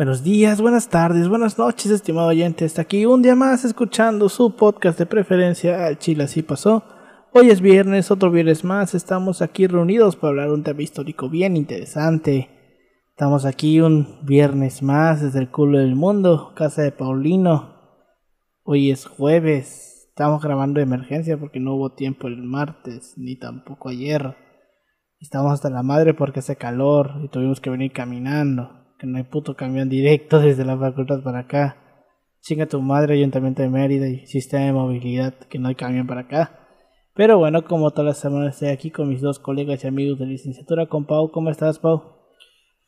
Buenos días, buenas tardes, buenas noches, estimado oyente. Está aquí un día más escuchando su podcast de preferencia. Chile así pasó. Hoy es viernes, otro viernes más. Estamos aquí reunidos para hablar un tema histórico bien interesante. Estamos aquí un viernes más desde el culo del mundo, casa de Paulino. Hoy es jueves. Estamos grabando de emergencia porque no hubo tiempo el martes, ni tampoco ayer. Estamos hasta la madre porque hace calor y tuvimos que venir caminando que no hay puto camión directo desde la facultad para acá. Chinga tu madre, Ayuntamiento de Mérida y Sistema de Movilidad, que no hay camión para acá. Pero bueno, como todas las semanas estoy aquí con mis dos colegas y amigos de licenciatura, con Pau. ¿Cómo estás, Pau?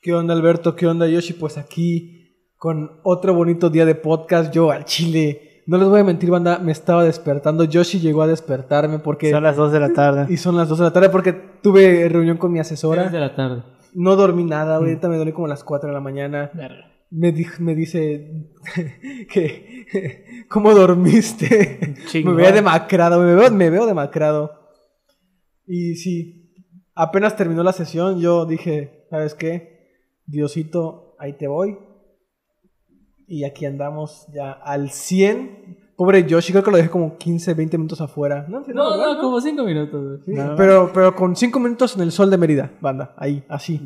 ¿Qué onda, Alberto? ¿Qué onda, Yoshi? Pues aquí con otro bonito día de podcast, yo al Chile. No les voy a mentir, banda, me estaba despertando. Yoshi llegó a despertarme porque... Son las 2 de la tarde. Y son las 2 de la tarde porque tuve reunión con mi asesora. 3 de la tarde. No dormí nada, ahorita me duele como a las 4 de la mañana. Me, di- me dice que... ¿Cómo dormiste? Chingón. me veo demacrado, me veo, me veo demacrado. Y sí, apenas terminó la sesión, yo dije, ¿sabes qué? Diosito, ahí te voy. Y aquí andamos ya al 100. Pobre Yoshi, creo que lo dejé como 15, 20 minutos afuera. No, No, no, como 5 minutos. Sí, No. pero, pero con 5 minutos en el sol de Mérida, banda, ahí, así.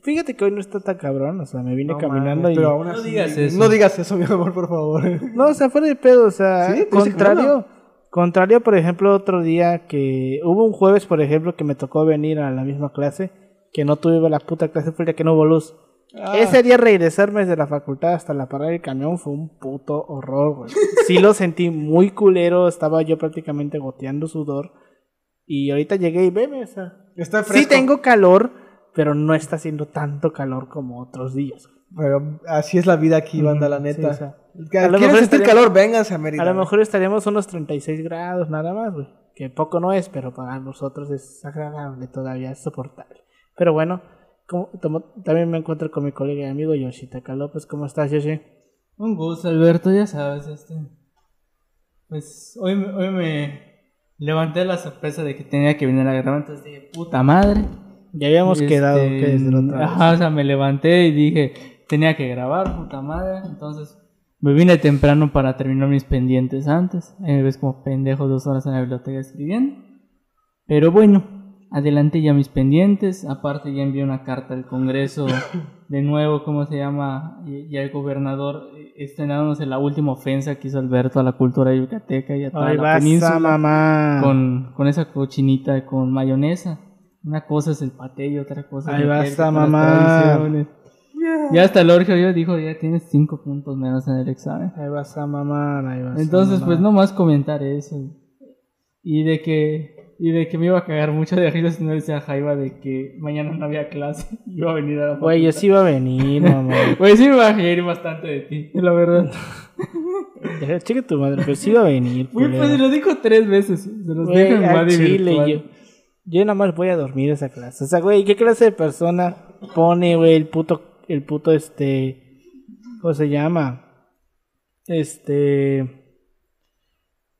Fíjate que hoy no está tan cabrón, o sea, me vine No caminando y... pero aún No así- digas eso. No digas eso, mi amor, por favor. No, o sea, fuera de pedo, o sea, Sí, contrario, contrario, por ejemplo, otro día que hubo un jueves, por ejemplo, que me tocó venir a la misma clase, que no tuve la puta clase, fue el día que no hubo luz. Ah. Ese día regresarme desde la facultad hasta la parada del camión fue un puto horror, güey. Sí lo sentí muy culero, estaba yo prácticamente goteando sudor. Y ahorita llegué y veme, o sea, Está fresco. sí tengo calor, pero no está haciendo tanto calor como otros días. Pero así es la vida aquí, banda, la Ujú, neta. sí, o sea, Que- a lo ¿Quieres mejor sentir estaría- calor? Vénganse a Mérida. A lo mejor estaríamos unos 36 grados nada más, güey. Que poco no es, pero para nosotros es agradable todavía, es soportable. Pero bueno, como- tomo- también me encuentro con mi colega y amigo Yoshitaka López. ¿Cómo estás, Yoshi? Un gusto, Alberto, ya sabes, este. Pues hoy, me- hoy me levanté la sorpresa de que tenía que venir a grabar, entonces dije, puta madre. Ya habíamos Este, quedado que desde la otra vez. Ajá, o sea, me levanté y dije, tenía que grabar, puta madre. Entonces me vine temprano para terminar mis pendientes antes. Ahí me ves como pendejo dos horas en la biblioteca escribiendo. Pero bueno, adelanté ya mis pendientes. Aparte ya envié una carta al Congreso de nuevo, ¿cómo se llama? Y, al gobernador eh, estrenándose la última ofensa que hizo Alberto a la cultura yucateca y a toda Ahí la vas península a mamá. con, con esa cochinita con mayonesa. Una cosa es el paté y otra cosa Ahí es a con las mamar. tradiciones. Ya hasta el Orgio yo dijo, ya tienes cinco puntos menos en el examen. Ahí vas a mamar, ahí vas a Entonces, pues mamar. no más comentar eso. Y de que y de que me iba a cagar mucho de risa si no decía Jaiba de que mañana no había clase y iba a venir a la Güey, yo sí iba a venir, mamá. Pues sí me va a reír bastante de ti, la verdad. Chica tu madre, pero sí iba a venir. Güey, pues lo dijo tres veces. Se los Güey, dijo chile, virtual. yo, yo nada más voy a dormir esa clase. O sea, güey, ¿qué clase de persona pone, güey, el puto, el puto, este, ¿cómo se llama? Este...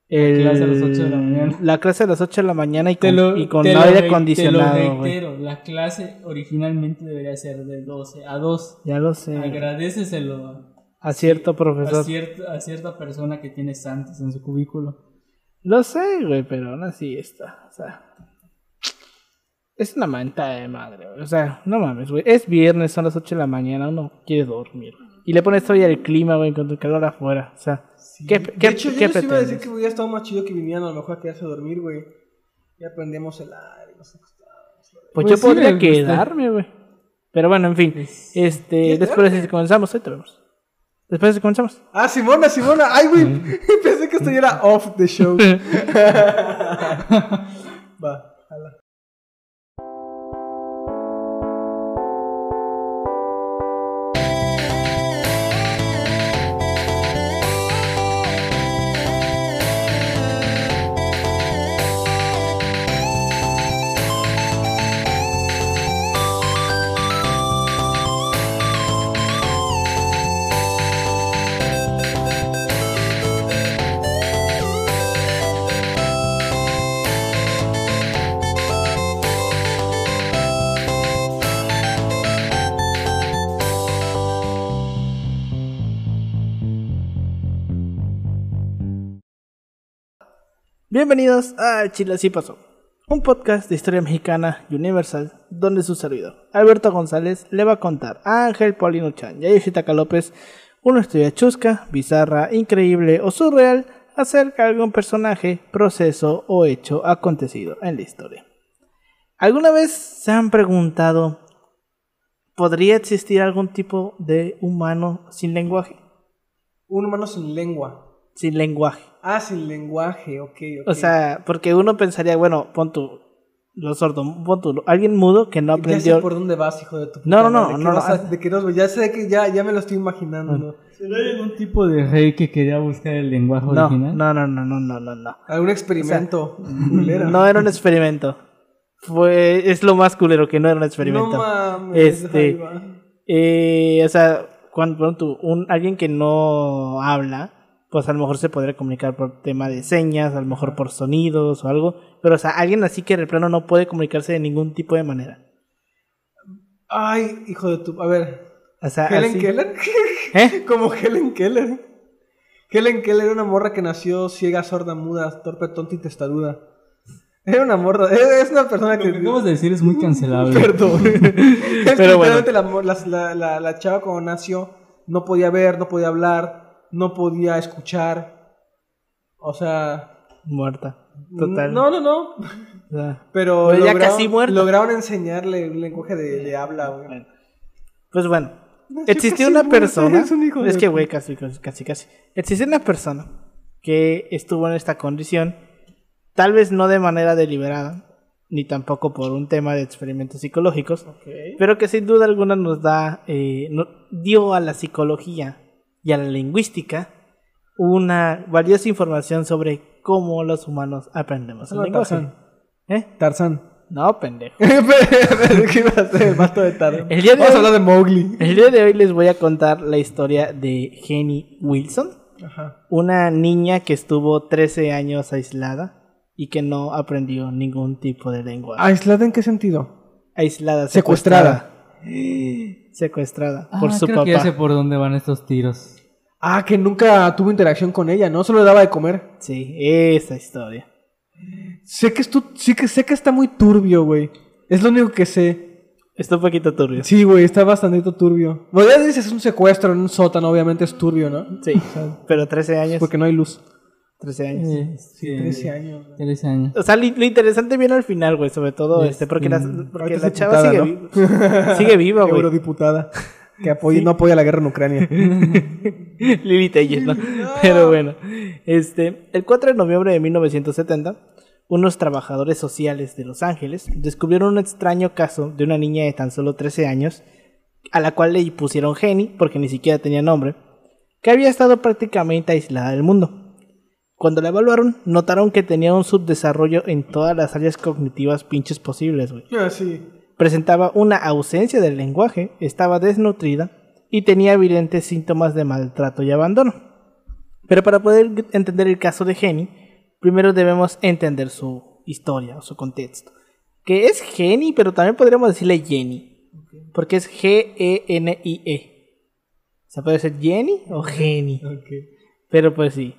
El, clase a las 8 de la mañana. La clase a las 8 de la mañana y con, lo- y con aire re- acondicionado, Te lo la clase originalmente debería ser de 12 a 2. Ya lo sé. Agradeceselo A cierto a, profesor. cierta, a cierta persona que tiene santos en su cubículo. Lo sé, güey, pero aún así está. O sea. Es una manta de madre, güey. O sea, no mames, güey. Es viernes, son las 8 de la mañana, uno quiere dormir. güey. Y le pones todavía el clima, güey, con el calor afuera. O sea, ¿qué, de qué, hecho, qué yo les iba a decir que hubiera estado más chido que vinieran a lo mejor a quedarse a dormir, güey. Ya prendemos el aire, nos acostamos. Pues, Pues yo sí, podría gusta. quedarme, güey. Pero bueno, en fin. Este, después de si comenzamos, ahí te vemos. Después de si comenzamos. Ah, Simona, Simona. Ay, güey. Pensé que esto ya era off the show. Va, jala. Bienvenidos a Chile Así Pasó, un podcast de historia mexicana y universal donde su servidor, Alberto González, le va a contar a Ángel Paulino Chan y a Yoshitaka López una historia chusca, bizarra, increíble o surreal acerca de algún personaje, proceso o hecho acontecido en la historia. ¿Alguna vez se han preguntado, ¿podría existir algún tipo de humano sin lenguaje? Un humano sin lengua. Sin lenguaje. Ah, sin lenguaje, ok, ok. O sea, porque uno pensaría, bueno, pon tú, los sordos, pon tú, alguien mudo que no Ya aprendió. sé por dónde vas, hijo de tu No, puta no, no, madre, ¿de qué no, a- no. de qué nos- Ya sé que ya, ya me lo estoy imaginando. ¿no? ¿Será algún tipo de rey que quería buscar el lenguaje No, original? no, no, no, no, no, no, no. Algún experimento. No era un experimento. Fue, es lo más culero que no era un experimento. No mames. Este. Eh, o sea, cuando pon tú, un, alguien que no habla, pues a lo mejor se podría comunicar por tema de señas, a lo mejor por sonidos o algo. Pero, o sea, alguien así que de plano no puede comunicarse de ningún tipo de manera. Ay, hijo de tu. A ver. O sea, ¿Helen así- Keller? ¿Eh? Como Helen Keller. Helen Keller era una morra que nació ciega, sorda, muda, torpe, tonta y testaruda. Era una morra. Es es una persona Lo que. que acabas de decir es muy cancelable. Perdón. Es Pero bueno. la, la chava cuando nació no podía ver, no podía hablar, no podía escuchar. O sea. Muerta. Total. No, no, no. Pero Pero ya lograron- casi muerta. lograron enseñarle un lenguaje de, de habla, güey. Bueno. Pues bueno, existió una muerta, persona. es un que, güey, casi, casi, casi. Existió una persona que estuvo en esta condición, tal vez no de manera deliberada, ni tampoco por un tema de experimentos psicológicos, pero que sin duda alguna nos da, eh, no- dio a la psicología y a la lingüística una valiosa información sobre cómo los humanos aprendemos el No, lenguaje. Tarzán. ¿Eh? Tarzán. No, pendejo. ¿Qué iba a hacer? El vato de Tarzán. El día de Vamos a hoy- hablar de Mowgli. El día de hoy les voy a contar la historia de Jenny Wilson, Ajá. una niña que estuvo 13 años aislada y que no aprendió ningún tipo de lengua. ¿Aislada en qué sentido? aislada, Secuestrada. secuestrada. Secuestrada Ah, por su creo que ya sé papá. por dónde van estos tiros. Ah, que nunca tuvo interacción con ella, ¿no? Solo le daba de comer. Sí, esa historia. Sé que, estu- sí que, sé que está muy turbio, güey. Es lo único que sé. Está un poquito turbio. Sí, güey, está bastante turbio. Bueno, ya dices es un secuestro en un sótano, obviamente es turbio, ¿no? Sí, pero 13 años. Porque no hay luz. 13 años. Eh, sí, 13 años. güey. 13 años. O sea, lo interesante viene al final, güey, sobre todo este, porque, la, porque la chava diputada, sigue, vi- sigue viva, güey. Eurodiputada. Que apoya, no apoya la guerra en Ucrania. Lili Telles, ¿no? Pero bueno, este, el 4 de noviembre de 1970, unos trabajadores sociales de Los Ángeles descubrieron un extraño caso de una niña de tan solo 13 años, a la cual le pusieron Jenny, porque ni siquiera tenía nombre, que había estado prácticamente aislada del mundo. Cuando la evaluaron, notaron que tenía un subdesarrollo en todas las áreas cognitivas pinches posibles, güey Ah, sí. Presentaba una ausencia del lenguaje, estaba desnutrida y tenía evidentes síntomas de maltrato y abandono. Pero para poder entender el caso de Jenny, primero debemos entender su historia o su contexto. Que es Jenny, pero también podríamos decirle Jenny. Porque es G-E-N-I-E. O sea, puede ser Jenny o Jenny. Pero pues sí.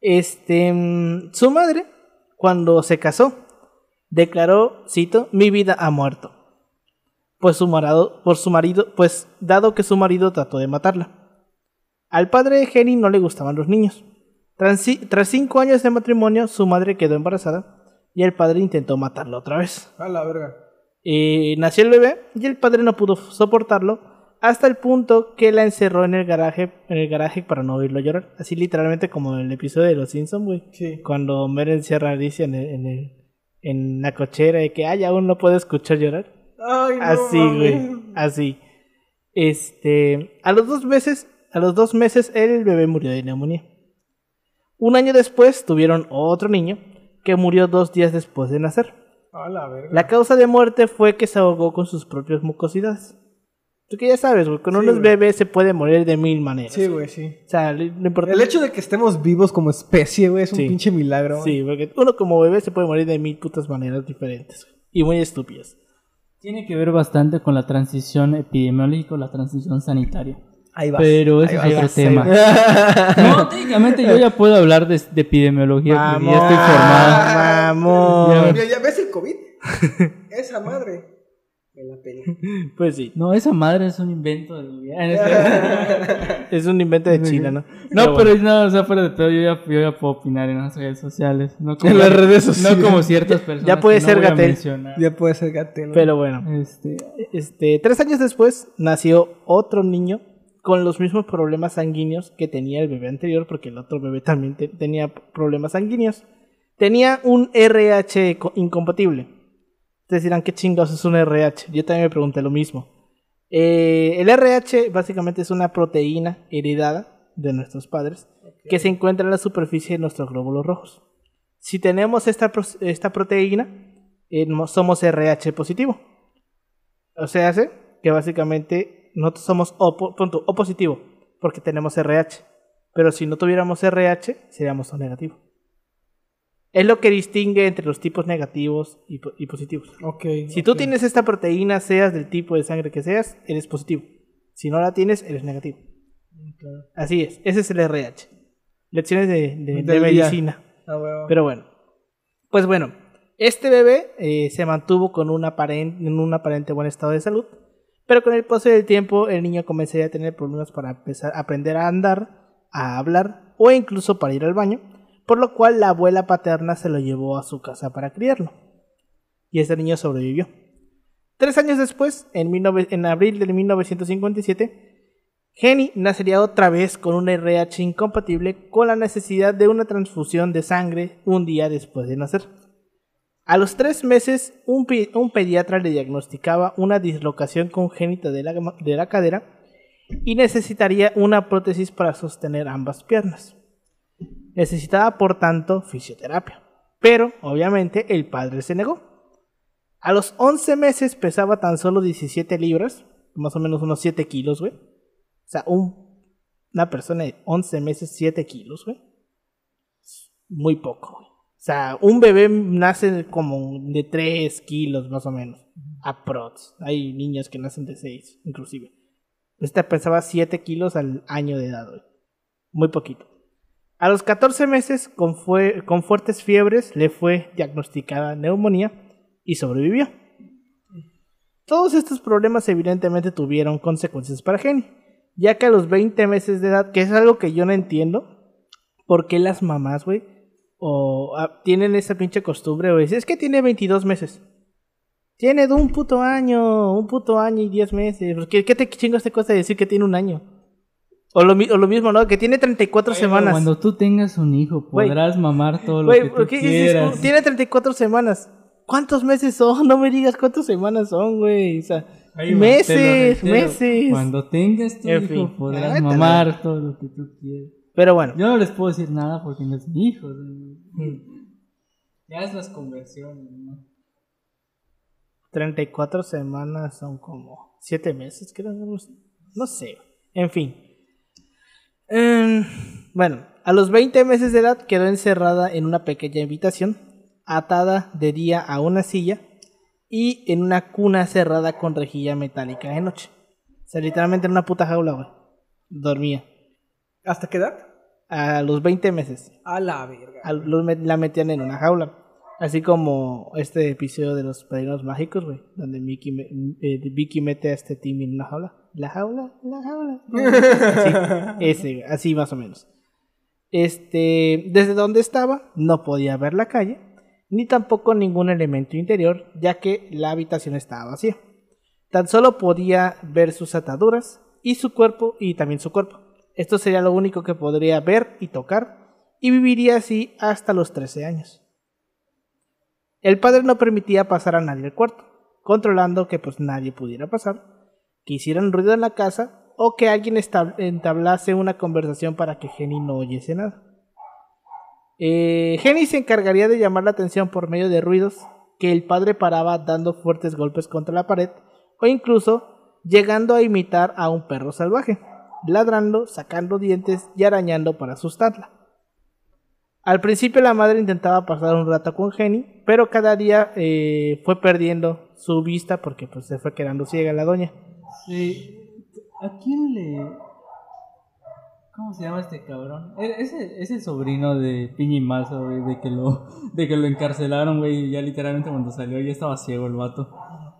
Este, mm, su madre, cuando se casó, declaró, cito, mi vida ha muerto. Pues su marido, por su marido, pues dado que su marido trató de matarla. Al padre de Jenny no le gustaban los niños. Tras, tras cinco años de matrimonio, su madre quedó embarazada y el padre intentó matarla otra vez. A la verga. Eh, nació el bebé y el padre no pudo soportarlo hasta el punto que la encerró en el garaje, en el garaje para no oírlo llorar. Así literalmente como en el episodio de Los Simpsons, güey. Sí. Cuando Homer encierra a Alicia en, el- en, el- en la cochera y que, ay, aún no puedo escuchar llorar. Ay, no Así, güey. Así. Este. A los dos meses. A los dos meses el bebé murió de neumonía. Un año después tuvieron otro niño que murió dos días después de nacer. A la verga. La causa de muerte fue que se ahogó con sus propias mucosidades. Tú que ya sabes, güey, con Sí, unos bebés se puede morir de mil maneras. Sí, güey, sí. O sea, lo importante El hecho de que estemos vivos como especie, güey, es un Sí. pinche milagro. Sí, porque uno como bebé se puede morir de mil putas maneras diferentes. güey, Y muy estúpidas. Tiene que ver bastante con la transición epidemiológica o la transición sanitaria. Ahí va. Pero ese Ahí es vas, otro tema. vas. No, técnicamente yo ya puedo hablar de, de epidemiología porque ya estoy formado. Mamón. Mira, ¿Ya ves el COVID? Esa madre. La pena. Pues sí. No, esa madre es un invento del gobierno. Es un invento de China, ¿no? No, pero no, o sea, fuera de todo, yo ya, yo ya puedo opinar en las redes sociales. No como, En las redes sociales. No como ciertas personas. Ya puede que no ser Gatell. mencionar. Ya puede ser Gatel. Pero bueno. Este, Este, tres años después nació otro niño con los mismos problemas sanguíneos que tenía el bebé anterior, porque el otro bebé también te- tenía problemas sanguíneos. Tenía un RH co- incompatible. Ustedes dirán, ¿qué chingados es un RH? Yo también me pregunté lo mismo. Eh, el RH básicamente es una proteína heredada de nuestros padres que se encuentra en la superficie de nuestros glóbulos rojos. Si tenemos esta, esta proteína, eh, somos RH positivo. O sea, hace que básicamente nosotros somos O, punto, O positivo porque tenemos RH. Pero si no tuviéramos RH, seríamos O negativo. Es lo que distingue entre los tipos negativos y, po- y positivos. Ok. Si tú tienes esta proteína, seas del tipo de sangre que seas, eres positivo. Si no la tienes, eres negativo. Así es, ese es el RH. Lecciones de, medicina. Ah. Pero bueno, pues bueno, este bebé eh, se mantuvo con un aparente, en un aparente buen estado de salud, pero con el paso del tiempo el niño comenzaría a tener problemas para empezar aprender a andar, a hablar o incluso para ir al baño, por lo cual la abuela paterna se lo llevó a su casa para criarlo. Y este niño sobrevivió. Tres años después, en, 19 en abril de 1957, Jenny nacería otra vez con un RH incompatible con la necesidad de una transfusión de sangre un día después de nacer. A los tres meses, un, pediatra le diagnosticaba una dislocación congénita de la cadera y necesitaría una prótesis para sostener ambas piernas. Necesitaba, por tanto, fisioterapia. Pero, obviamente, el padre se negó. A los 11 meses pesaba tan solo 17 libras, más o menos unos 7 kilos, güey. O sea, un, una persona de 11 meses, 7 kilos, güey. Muy poco, güey. O sea, un bebé nace como de 3 kilos, más o menos. Aprox. Hay niños que nacen de 6, inclusive. Esta pesaba 7 kilos al año de edad, güey. Muy poquito. A los 14 meses, con, fue- con fuertes fiebres, le fue diagnosticada neumonía y sobrevivió. Todos estos problemas evidentemente tuvieron consecuencias para Jenny, ya que a los 20 meses de edad, que es algo que yo no entiendo, ¿por qué las mamás, güey, o ah, tienen esa pinche costumbre, güey? Es que tiene 22 meses. Tiene de un puto año, un puto año y 10 meses. ¿Qué, qué te chingos te cuesta decir que tiene un año? O lo, o lo mismo, ¿no? Que tiene 34 semanas. Cuando tú tengas un hijo, podrás mamar todo lo Güey, que tú ¿por qué dices, quieras. "Uh, tiene 34 semanas. ¿Cuántos meses son? No me digas cuántas semanas son, güey. O sea, meses, meses. Cuando tengas tu En hijo, fin. podrás mamar todo lo que tú quieras. Pero bueno, Yo no les puedo decir nada porque no es mi hijo. Ya es las conversiones, ¿no? 34 semanas son como 7 meses, creo. No sé. En fin. Em, bueno, a los 20 meses de edad quedó encerrada en una pequeña habitación, atada de día a una silla y en una cuna cerrada con rejilla metálica de noche. O sea, literalmente en una puta jaula, güey. Dormía. ¿Hasta qué edad? A los 20 meses. A la verga. a- los la metían en una jaula. Así como este episodio de los padrinos mágicos, güey. Donde Mickey eh, Vicky mete a este Timmy en una jaula. La jaula, la jaula. Sí, ese, así más o menos. Este, desde donde estaba, no podía ver la calle, ni tampoco ningún elemento interior, ya que la habitación estaba vacía. Tan solo podía ver sus ataduras y su cuerpo y también su cuerpo. Esto sería lo único que podría ver y tocar, y viviría así hasta los 13 años. El padre no permitía pasar a nadie al cuarto, controlando que pues nadie pudiera pasar, que hicieran ruido en la casa o que alguien entablase una conversación para que Jenny no oyese nada. Eh, Jenny se encargaría de llamar la atención por medio de ruidos que el padre paraba dando fuertes golpes contra la pared o incluso llegando a imitar a un perro salvaje, ladrando, sacando dientes y arañando para asustarla. Al principio la madre intentaba pasar un rato con Jenny, pero cada día eh, fue perdiendo su vista porque pues se fue quedando ciega la doña. Sí. ¿A quién le.? ¿Cómo se llama este cabrón? Era- Ese, ese sobrino de Piña y Mazo, güey, de que lo, de que lo encarcelaron, güey, ya literalmente cuando salió ya estaba ciego el vato.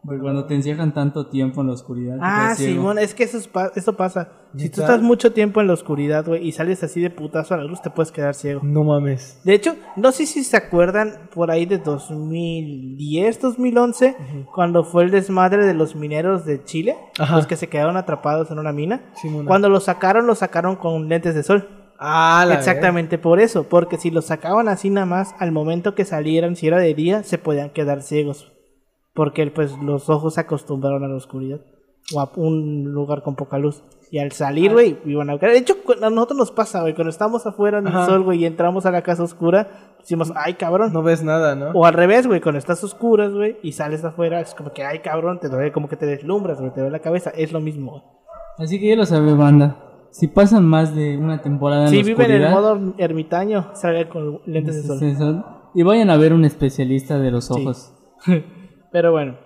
Porque cuando te encierran tanto tiempo en la oscuridad, Ah. Simón, es que eso, es pa- eso pasa. Si tú estás mucho tiempo en la oscuridad, güey, y sales así de putazo a la luz, te puedes quedar ciego. No mames. De hecho, no sé si se acuerdan por ahí de 2010, 2011, cuando fue el desmadre de los mineros de Chile, Ajá. los que se quedaron atrapados en una mina. Simona. Cuando los sacaron, los sacaron con lentes de sol. Ah, la Exactamente por eso, porque si los sacaban así nada más, al momento que salieran, si era de día, se podían quedar ciegos. Porque pues los ojos se acostumbraron a la oscuridad o a un lugar con poca luz. Y al salir, güey, iban a De hecho, a nosotros nos pasa, güey, cuando estamos afuera en el sol, güey, y entramos a la casa oscura, decimos, ay, cabrón. No ves nada, ¿no? O al revés, güey, cuando estás oscuras, güey, y sales afuera, es como que, ay, cabrón, te duele, como que te deslumbras, güey, te duele la cabeza. Es lo mismo. Así que ya lo sabe, banda. Si pasan más de una temporada en Si la viven en el modo ermitaño, salgan con lentes de sol. y vayan a ver un especialista de los ojos. Pero bueno,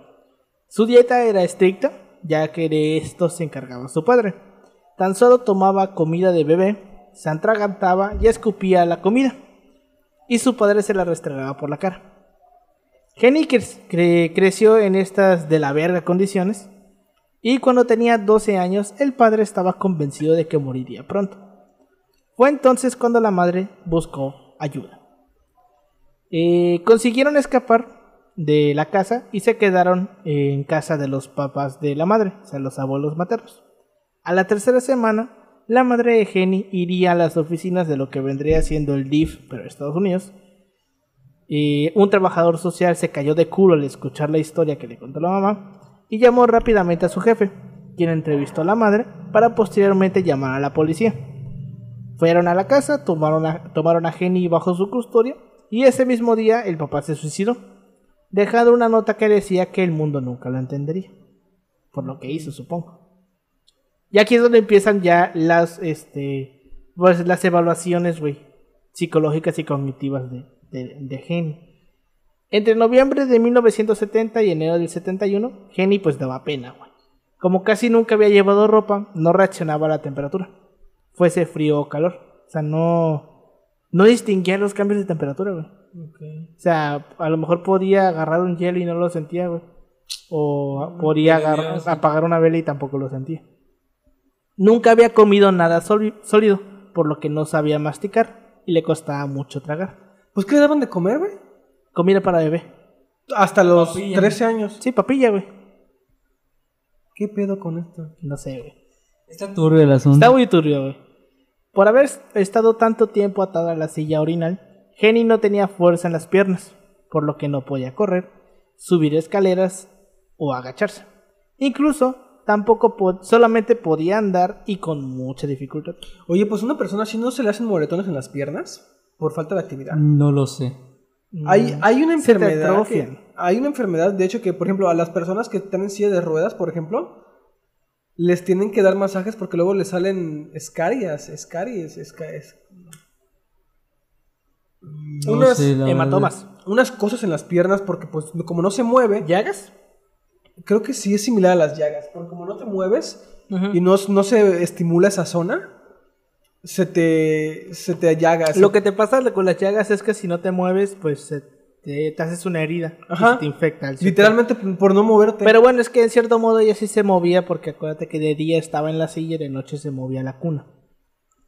su dieta era estricta, ya que de esto se encargaba su padre. Tan solo tomaba comida de bebé, se atragantaba y escupía la comida. Y su padre se la restregaba por la cara. Jenny cre- cre- creció en estas de la verga condiciones. Y cuando tenía 12 años, el padre estaba convencido de que moriría pronto. Fue entonces cuando la madre buscó ayuda. Eh, consiguieron escapar de la casa y se quedaron en casa de los papás de la madre, o sea, los abuelos maternos. A la tercera semana, la madre de Jenny iría a las oficinas de lo que vendría siendo el DIF, pero Estados Unidos. Y un trabajador social se cayó de culo al escuchar la historia que le contó la mamá y llamó rápidamente a su jefe, quien entrevistó a la madre para posteriormente llamar a la policía. Fueron a la casa, tomaron a, tomaron a Jenny bajo su custodia y ese mismo día el papá se suicidó, dejando una nota que decía que el mundo nunca lo entendería. Por lo que hizo, supongo. Y aquí es donde empiezan ya las, este, pues, las evaluaciones, güey, psicológicas y cognitivas de, de. Entre noviembre de 1970 y enero del 71, Jenny pues daba pena, güey. Como casi nunca había llevado ropa, no reaccionaba a la temperatura. Fuese frío o calor. O sea, no, no distinguía los cambios de temperatura, güey. O sea, a lo mejor podía agarrar un hielo y no lo sentía, güey. O podía pero agarrar- apagar una vela y tampoco lo sentía. Nunca había comido nada sólido, por lo que no sabía masticar y le costaba mucho tragar. Pues, ¿qué le daban de comer, güey? Comida para bebé. Hasta los Papilla. 13 años. Sí, papilla, güey. ¿Qué pedo con esto? No sé, güey. Está turbio el asunto. Está muy turbio, güey. Por haber estado tanto tiempo atada a la silla orinal, Jenny no tenía fuerza en las piernas, por lo que no podía correr, subir escaleras o agacharse. Incluso tampoco po- solamente podía andar y con mucha dificultad. Oye, pues una persona así no se le hacen moretones en las piernas por falta de actividad. No lo sé. Hay, hay una Mm. Enfermedad. que- hay una enfermedad, de hecho, que por ejemplo, a las personas que están en silla de ruedas, por ejemplo, les tienen que dar masajes porque luego les salen escarias, escaries, esca- es- No Unas sé, Hematomas. unas cosas en las piernas porque pues como no se mueve, ¿Llagas? creo que sí es similar a las llagas, porque como no te mueves Ujú. y no, no se estimula esa zona, se te, se te llaga. se- Lo que te pasa con las llagas es que si no te mueves, pues se te, te haces una herida Ajá. y se te infecta. Literalmente por no moverte. Pero bueno, es que en cierto modo ella sí se movía porque acuérdate que de día estaba en la silla y de noche se movía la cuna.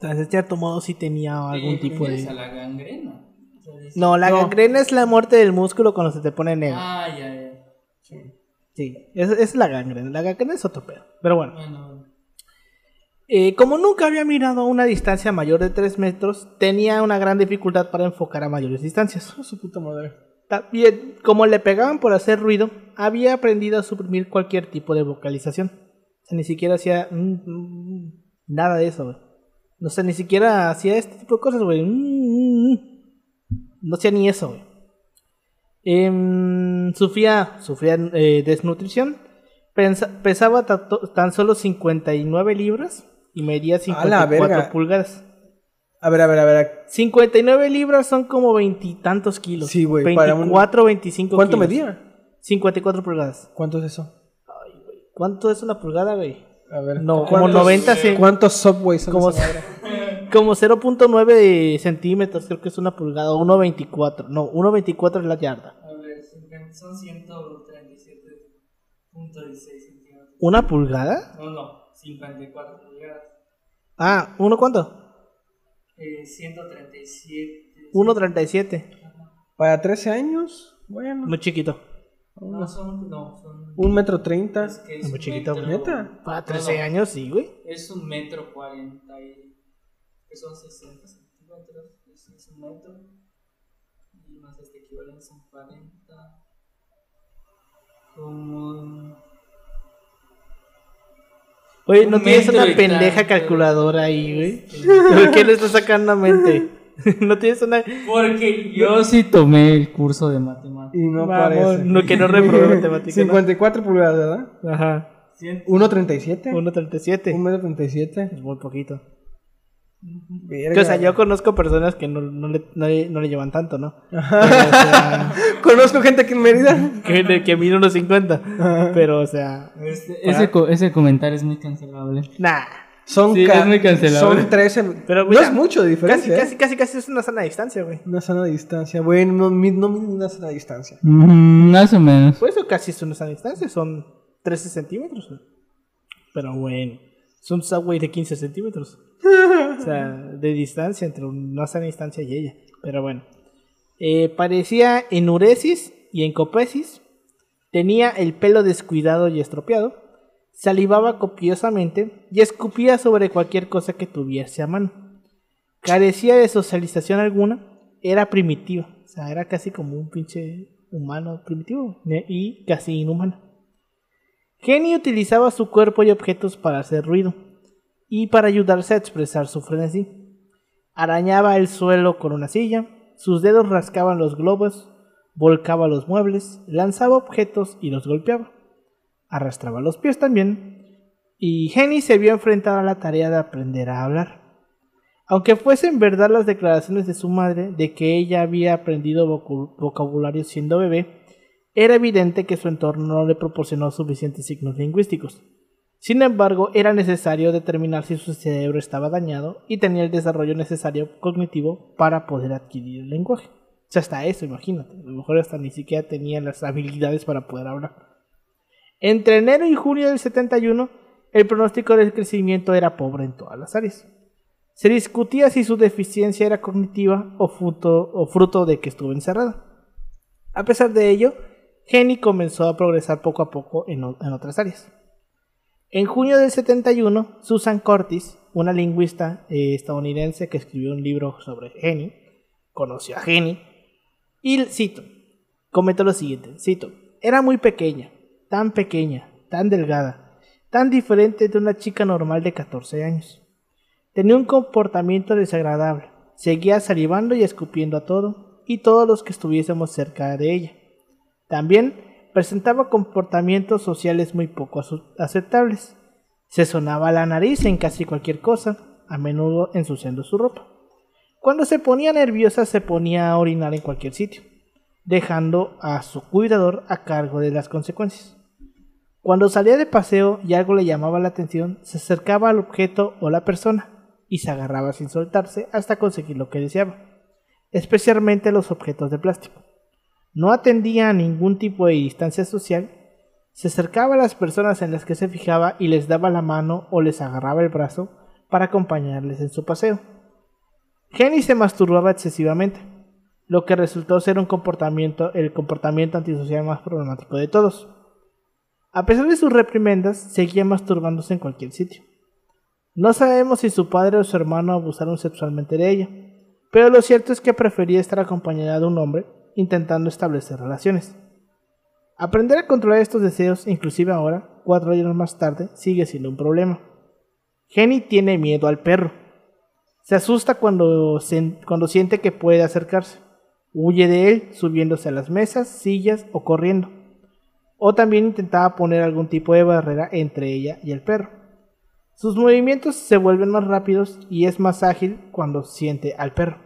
Entonces, en cierto modo sí tenía algún tipo de... la gangrena. No, la No. gangrena es la muerte del músculo cuando se te pone negro. Ah, ya, ya. Sí, es, es la gangrena. La gangrena es otro pedo. Pero bueno. Bueno, Eh, como nunca había mirado a una distancia mayor de 3 metros, tenía una gran dificultad para enfocar a mayores distancias. Oh, su puta madre. También, como le pegaban por hacer ruido, había aprendido a suprimir cualquier tipo de vocalización. O sea, ni siquiera hacía mm, mm, nada de eso, güey. No sé, ni siquiera hacía este tipo de cosas, güey. Mm, mm, mm. No hacía ni eso, güey. Em, sufría sufría eh, desnutrición. Pensa- pesaba ta- tan solo 59 libras y medía A la 54 verga. pulgadas. A ver, a ver, a ver. 59 libras son como veintitantos kilos. Sí, güey, para un- 24, 25 ¿Cuánto kilos. medía? 54 pulgadas. ¿Cuánto es eso? ¿Cuánto es una pulgada, güey? A ver. No, como ¿cuántos- 90 se- ¿Cuántos subways son Como como 0.9 centímetros, creo que es una pulgada, o 1.24. No, 1.24 es la yarda. A ver, son 137.16 centímetros. ¿Una pulgada? No, no, 54 pulgadas. Ah, ¿uno cuánto? Eh, 137. 1.37. Para 13 años, bueno. Muy chiquito. No, son. No, son. Un metro treinta. Es que es Muy un chiquito, metro- ¿neta? Para No, 13 no, años, sí, güey. Es un metro cuarenta y. que son 60 centímetros. Es, es un metro. Y más este equivalente son 40. Como. Oye, ¿no Un tienes una pendeja calculadora ahí, güey? ¿Por qué le estás sacando a mente? ¿No tienes una...? Porque yo sí tomé el curso de matemáticas. Y no Vamos, parece. no, que no reprobé matemáticas, ¿no? 54 pulgadas, ¿verdad? Ajá. 1.37. 1.37. Un metro 37. Es muy poquito. Verga. Que, o sea, yo conozco personas que no, no, le, no, le, no le llevan tanto, ¿no? Pero, o sea, Conozco gente aquí en Mérida. que, que mide unos 50. Pero, o sea, Este, ese, co- ese comentario es muy cancelable. nah. Son, Sí, ca- es muy cancelable. son 13. Pero, no es mucho de Casi, diferencia. ¿eh? casi, casi, casi es una sana distancia, güey. Una sana distancia. Bueno, no, mi- no mide una sana distancia. Mm, más o menos. Por eso casi es una sana distancia, son 13 centímetros. güey. Pero bueno, es un subway de 15 centímetros. O sea, de distancia entre una sana distancia y ella. Pero bueno. Eh, parecía enuresis y encopresis. Tenía el pelo descuidado y estropeado. Salivaba copiosamente y escupía sobre cualquier cosa que tuviese a mano. Carecía de socialización alguna. Era primitiva. O sea, era casi como un pinche humano primitivo y casi inhumano. Jenny utilizaba su cuerpo y objetos para hacer ruido y para ayudarse a expresar su frenesí. Arañaba el suelo con una silla, sus dedos rascaban los globos, volcaba los muebles, lanzaba objetos y los golpeaba. Arrastraba los pies también, y Jenny se vio enfrentada a la tarea de aprender a hablar. Aunque fuesen verdad las declaraciones de su madre de que ella había aprendido vocabulario siendo bebé, era evidente que su entorno no le proporcionó suficientes signos lingüísticos. Sin embargo, era necesario determinar si su cerebro estaba dañado y tenía el desarrollo necesario cognitivo para poder adquirir el lenguaje. O sea, hasta eso, imagínate. A lo mejor hasta ni siquiera tenía las habilidades para poder hablar. Entre enero y junio del 71, el pronóstico del crecimiento era pobre en todas las áreas. Se discutía si su deficiencia era cognitiva o fruto, de que estuvo encerrada. A pesar de ello, Jenny comenzó a progresar poco a poco en, otras áreas. En junio del 71, Susan Curtis, una lingüista eh, estadounidense que escribió un libro sobre Jenny, conoció a Jenny y cito, comentó lo siguiente, cito, era muy pequeña, tan pequeña, tan delgada, tan diferente de una chica normal de 14 años. Tenía un comportamiento desagradable, seguía salivando y escupiendo a todo y todos los que estuviésemos cerca de ella. También presentaba comportamientos sociales muy poco aceptables. Se sonaba la nariz en casi cualquier cosa, a menudo ensuciando su ropa. Cuando se ponía nerviosa se ponía a orinar en cualquier sitio, dejando a su cuidador a cargo de las consecuencias. Cuando salía de paseo y algo le llamaba la atención, se acercaba al objeto o la persona y se agarraba sin soltarse hasta conseguir lo que deseaba, especialmente los objetos de plástico. No atendía a ningún tipo de distancia social, se acercaba a las personas en las que se fijaba y les daba la mano o les agarraba el brazo para acompañarles en su paseo. Jenny se masturbaba excesivamente, lo que resultó ser un comportamiento, el comportamiento antisocial más problemático de todos. A pesar de sus reprimendas, seguía masturbándose en cualquier sitio. No sabemos si su padre o su hermano abusaron sexualmente de ella, pero lo cierto es que prefería estar acompañada de un hombre intentando establecer relaciones. Aprender a controlar estos deseos, inclusive ahora, cuatro años más tarde, sigue siendo un problema. Jenny tiene miedo al perro. Se asusta cuando, cuando siente que puede acercarse. Huye de él subiéndose a las mesas, sillas o corriendo. O también intentaba poner algún tipo de barrera entre ella y el perro. Sus movimientos se vuelven más rápidos y es más ágil cuando siente al perro,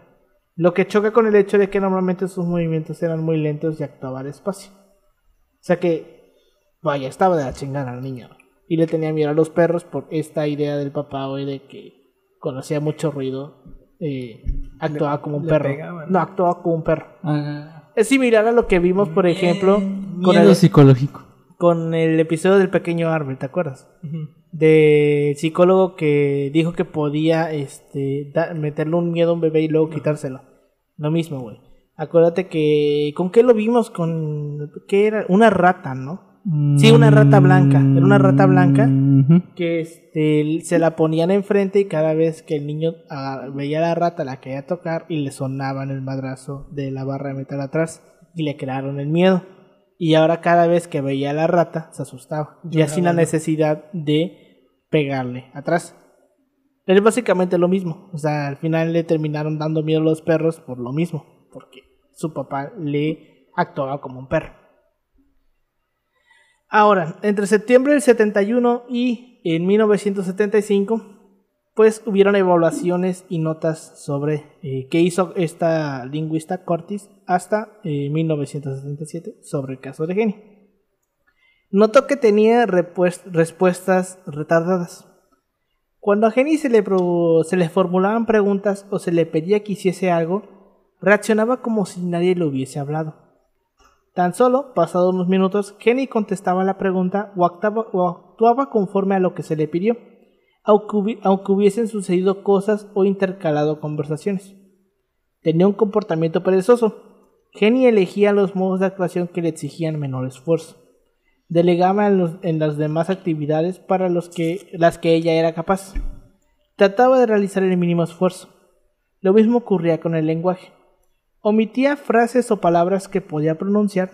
lo que choca con el hecho de que normalmente sus movimientos eran muy lentos y actuaba despacio. O sea que, vaya, estaba de la chingada la niña. Y le tenía miedo a los perros por esta idea del papá hoy de que cuando hacía mucho ruido, eh, actuaba como un perro. pegaban. No, actuaba como un perro. Ah, Es similar a lo que vimos, por ejemplo, con miedo el, psicológico. con el episodio del pequeño árbol, ¿te acuerdas? De psicólogo que dijo que podía este, da- meterle un miedo a un bebé y luego quitárselo. Lo mismo, güey. Acuérdate que... ¿Con qué lo vimos? Con... ¿Qué era? Una rata, ¿no? Sí, una rata blanca. Era una rata blanca. Que este, se la ponían enfrente y cada vez que el niño ah, veía a la rata la quería tocar y le sonaban el madrazo de la barra de metal atrás y le crearon el miedo. Y ahora cada vez que veía a la rata se asustaba y así la Lloraba. necesidad de pegarle atrás. Es básicamente lo mismo. O sea, al final le terminaron dando miedo a los perros por lo mismo, porque su papá le actuaba como un perro. Ahora, entre septiembre del 71 y en 1975, pues hubieron evaluaciones y notas sobre eh, qué hizo esta lingüista Cortis hasta eh, 1977 sobre el caso de Jenny. Notó que tenía respuestas retardadas. Cuando a Jenny se le, se le formulaban preguntas o se le pedía que hiciese algo, reaccionaba como si nadie le hubiese hablado. Tan solo, pasados unos minutos, Jenny contestaba la pregunta o actuaba, conforme a lo que se le pidió, aunque, aunque hubiesen sucedido cosas o intercalado conversaciones. Tenía un comportamiento perezoso. Jenny elegía los modos de actuación que le exigían menor esfuerzo. Delegaba en, las demás actividades para que, las que ella era capaz. Trataba de realizar el mínimo esfuerzo. Lo mismo ocurría con el lenguaje. Omitía frases o palabras que podía pronunciar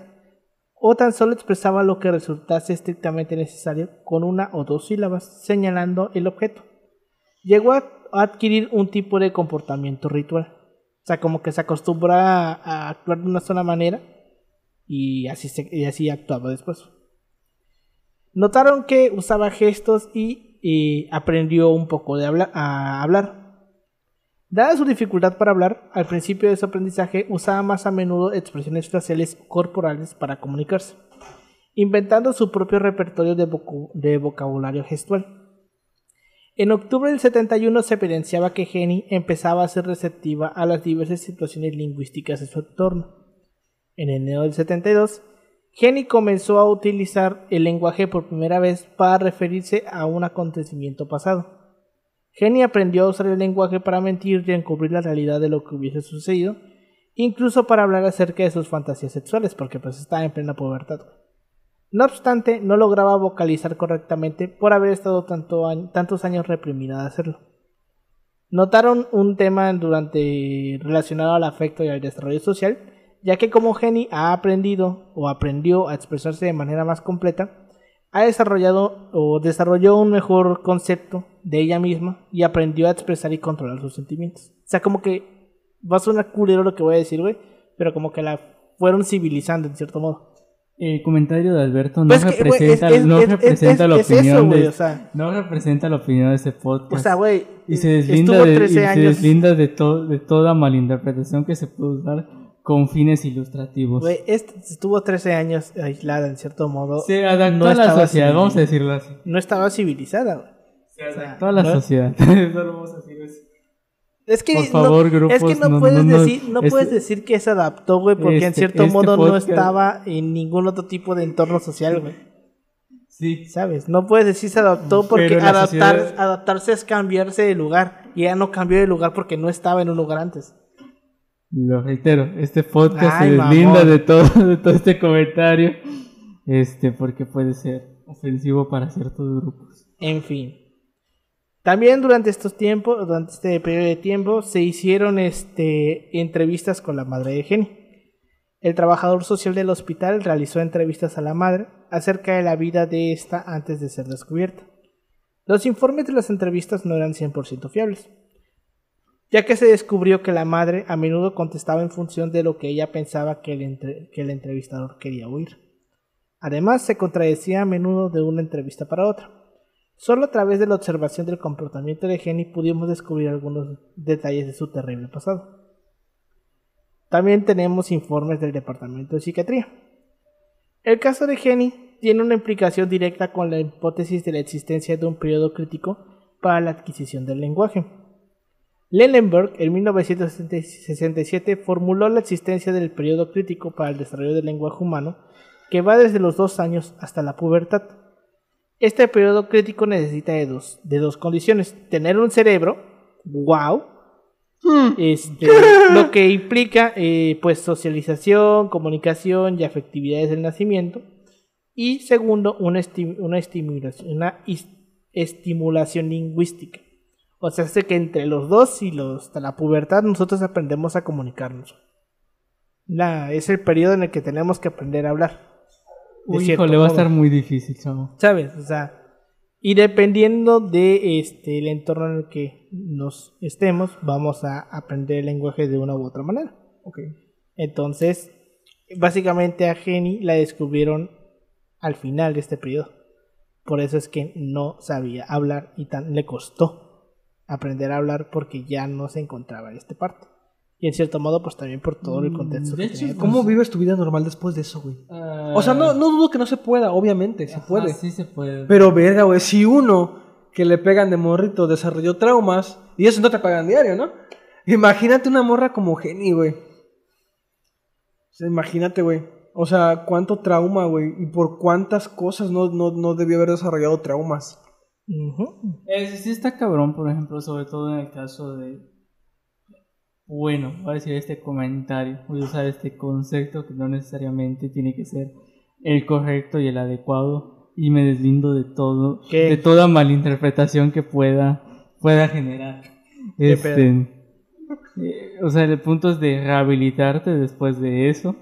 o tan solo expresaba lo que resultase estrictamente necesario con una o dos sílabas señalando el objeto. Llegó a adquirir un tipo de comportamiento ritual. O sea, como que se acostumbra a, actuar de una sola manera y así, y así actuaba después. Notaron que usaba gestos y, aprendió un poco de a hablar. Dada su dificultad para hablar, al principio de su aprendizaje usaba más a menudo expresiones faciales corporales para comunicarse, inventando su propio repertorio de, de vocabulario gestual. En octubre del 71 se evidenciaba que Jenny empezaba a ser receptiva a las diversas situaciones lingüísticas de su entorno. En enero del 72, Jenny comenzó a utilizar el lenguaje por primera vez para referirse a un acontecimiento pasado. Jenny aprendió a usar el lenguaje para mentir y encubrir la realidad de lo que hubiese sucedido, incluso para hablar acerca de sus fantasías sexuales, porque pues estaba en plena pubertad. No obstante, no lograba vocalizar correctamente por haber estado tanto tantos años reprimida de hacerlo. Notaron un tema durante relacionado al afecto y al desarrollo social, ya que como Jenny ha aprendido o aprendió a expresarse de manera más completa, ha desarrollado o desarrolló un mejor concepto de ella misma y aprendió a expresar y controlar sus sentimientos. O sea, como que va a sonar culero lo que voy a decir, güey, pero como que la fueron civilizando en cierto modo. El comentario de Alberto no Pues que, representa, es- es- no es- representa es- la eso, opinión de, o sea. no representa la opinión de ese podcast. O sea, güey, y se deslinda de, 13 y se deslinda de, to- de toda malinterpretación que se puede usar con fines ilustrativos. Güey, estuvo 13 años aislada en cierto modo. se adaptó no a la sociedad, vamos a decirlo así. No estaba civilizada, güey. Se sea, adaptó a la ¿no? sociedad. Solo vamos a decir eso. Es que Por no- favor, grupos, es que no, no, puedes no, no, decir, no este- puedes decir que se adaptó, güey, porque en Este- cierto este modo no podcast- estaba en ningún otro tipo de entorno social, güey. Sí. ¿Sabes? No puedes decir se adaptó porque adaptar, sociedad- adaptarse es cambiarse de lugar. Y ella no cambió de lugar porque no estaba en un lugar antes. Lo reitero, este podcast Ay, se deslinda de todo, de todo este comentario. Este, porque puede ser ofensivo para ciertos grupos. En fin. También durante estos tiempos, durante este periodo de tiempo, se hicieron este, entrevistas con la madre de Jenny. El trabajador social del hospital realizó entrevistas a la madre acerca de la vida de esta antes de ser descubierta. Los informes de las entrevistas no eran 100% fiables, ya que se descubrió que la madre a menudo contestaba en función de lo que ella pensaba que el, entre- que el entrevistador quería oír. Además, se contradecía a menudo de una entrevista para otra. Solo a través de la observación del comportamiento de Jenny pudimos descubrir algunos detalles de su terrible pasado. También tenemos informes del Departamento de Psiquiatría. El caso de Jenny tiene una implicación directa con la hipótesis de la existencia de un periodo crítico para la adquisición del lenguaje. Lenenberg en 1967 formuló la existencia del periodo crítico para el desarrollo del lenguaje humano que va desde los dos años hasta la pubertad. Este periodo crítico necesita de dos, de dos condiciones. Tener un cerebro, wow, este, lo que implica eh, pues socialización, comunicación y afectividades del nacimiento. Y segundo, una, esti- una estimulación, una is- estimulación lingüística. O sea, hace que entre los dos y los, hasta la pubertad nosotros aprendemos a comunicarnos. La, es el periodo en el que tenemos que aprender a hablar. Uy, cierto híjole, va a estar muy difícil, chavo. ¿Sabes? O sea, y dependiendo de este el entorno en el que nos estemos, vamos a aprender el lenguaje de una u otra manera. Ok. Entonces, básicamente a Jenny la descubrieron al final de este periodo. Por eso es que no sabía hablar y tan le costó aprender a hablar porque ya no se encontraba en esta parte. Y en cierto modo, pues también por todo el Mm, contexto. de que hecho, tenía. ¿Cómo vives tu vida normal después de eso, güey? O sea, no, no dudo que no se pueda, obviamente, se Ajá, puede. Sí se puede. Pero verga, güey, si uno que le pegan de morrito desarrolló traumas, y eso no te pagan diario, ¿no? Imagínate una morra como Jenny, güey. O sea, imagínate, güey. O sea, cuánto trauma, güey. Y por cuántas cosas no, no, no debió haber desarrollado traumas. Ujú. Eh, sí, sí está cabrón, por ejemplo, sobre todo en el caso de... Bueno, voy a decir este comentario, voy a usar este concepto que no necesariamente tiene que ser el correcto y el adecuado y me deslindo de todo, ¿Qué? de toda malinterpretación que pueda, pueda generar. ¿Qué Este, eh, o sea, el punto es de rehabilitarte después de eso.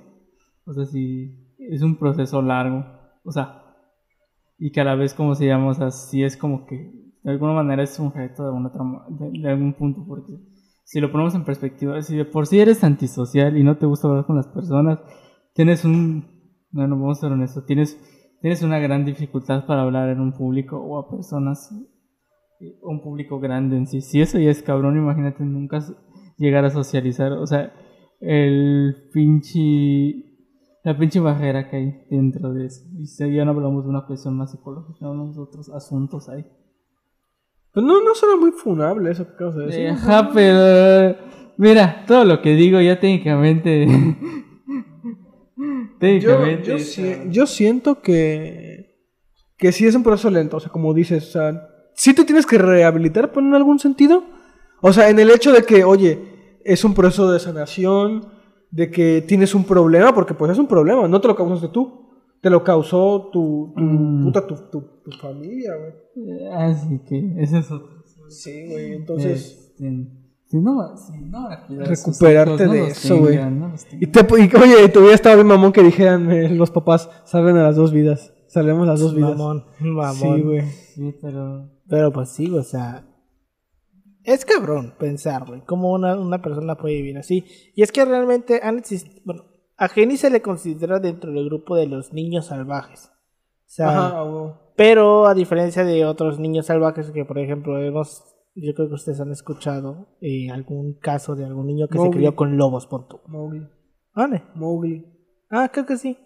O sea, si es un proceso largo. O sea, y que a la vez, como se llama, o sea, sí es como que de alguna manera es un reto de, alguna otra de, de algún punto, porque si lo ponemos en perspectiva, si de por sí eres antisocial y no te gusta hablar con las personas, tienes un, bueno, vamos a ser honestos, tienes, tienes una gran dificultad para hablar en un público o a personas, un público grande en sí. Si eso ya es cabrón, imagínate nunca llegar a socializar, o sea, el pinche la pinche barrera que hay dentro de eso. Y ya no hablamos de una cuestión más psicológica, hablamos de otros asuntos ahí. Pero no, no suena muy funable eso que acabas de decir. Eh, Ajá, pero mira, todo lo que digo ya técnicamente. Técnicamente. yo, si- yo siento que, que sí es un proceso lento, o sea, como dices, o sea, sí te tienes que rehabilitar, pero en algún sentido. O sea, en el hecho de que, oye, es un proceso de sanación, de que tienes un problema, porque pues es un problema, no te lo causaste tú, te lo causó tu, tu, Mm. puta, tu, tu- tu familia, güey. Así que, ese es otro. Sí, güey, entonces... Este, si no, si no Recuperarte hijos, de eso, güey. no. Y, te, y oye, y te hubiera estado bien mamón que dijeran eh, los papás, salven a las dos vidas, salvemos las dos vidas. Mamón, mamón. Sí, güey. Sí, pero. Pero pues sí, o sea. Es cabrón pensar, güey, cómo una, una persona puede vivir así. Y es que realmente han existido. Bueno, a Jenny se le considera dentro del grupo de los niños salvajes. O sea, Ajá, pero a diferencia de otros niños salvajes que, por ejemplo, hemos. Yo creo que ustedes han escuchado eh, algún caso de algún niño que se crió con lobos, por tu. Mowgli. ¿Vale? Mowgli. Ah, creo que sí.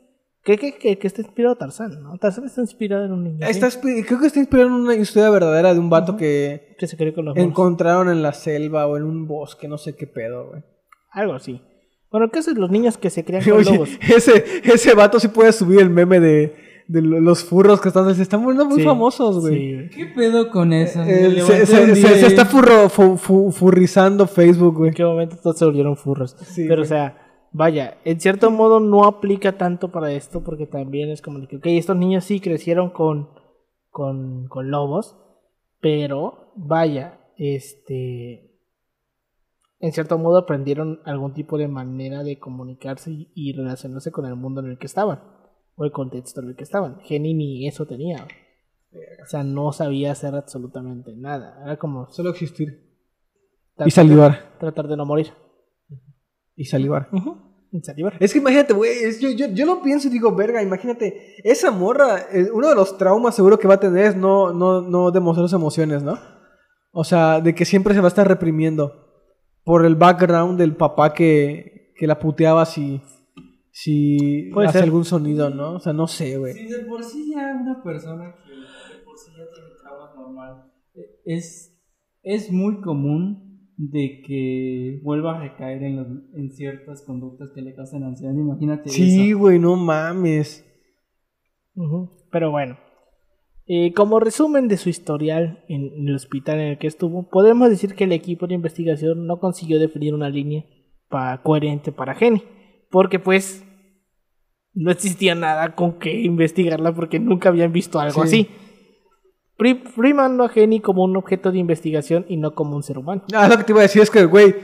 Que, que, que, que está inspirado Tarzán, ¿no? Tarzán está inspirado en un niño. Está creo que está inspirado en una historia verdadera de un vato que Que se crió con los encontraron en la selva o en un bosque, no sé qué pedo, güey. Algo así. Bueno, ¿qué hacen los niños que se crían con Oye, lobos? ese, ese vato sí puede subir el meme de, de lo- los furros que están, se están volviendo muy Sí, famosos, güey. sí. ¿Qué pedo con eso? Eh, se, está furro, fu- fu- furrizando Facebook, güey. En qué momento todos se volvieron furros. Sí, Pero, güey. o sea, vaya, en cierto modo no aplica tanto para esto porque también es como que, ok, estos niños sí crecieron con, con, con lobos, pero, vaya, este... En cierto modo aprendieron algún tipo de manera de comunicarse y, y relacionarse con el mundo en el que estaban, o el contexto en el que estaban. Jenny ni eso tenía. O sea, no sabía hacer absolutamente nada. Era como Solo existir. tratar Y salivar. tratar de no morir. Y salivar. Es que imagínate, güey, yo, yo, yo lo pienso y digo, verga, imagínate, esa morra, eh, uno de los traumas seguro que va a tener es no, no, no demostrar sus emociones, ¿no? O sea, de que siempre se va a estar reprimiendo por el background del papá que, que la puteaba si, si Puede hace ser. algún sonido, ¿no? O sea, no sé, güey. Si de por sí ya una persona que de por sí ya tiene traumas normal, eh, es, es muy común de que vuelva a recaer en, los- en ciertas conductas que le causan ansiedad. Imagínate Sí, eso. güey, no mames. Pero bueno, eh, como resumen de su historial en, el hospital en el que estuvo, podemos decir que el equipo de investigación no consiguió definir una línea pa- coherente para Jenny, porque pues no existía nada con que investigarla porque nunca habían visto algo Sí. así. Pri- Primando a Jenny como un objeto de investigación y no como un ser humano. Ah, lo que te iba a decir es que, güey,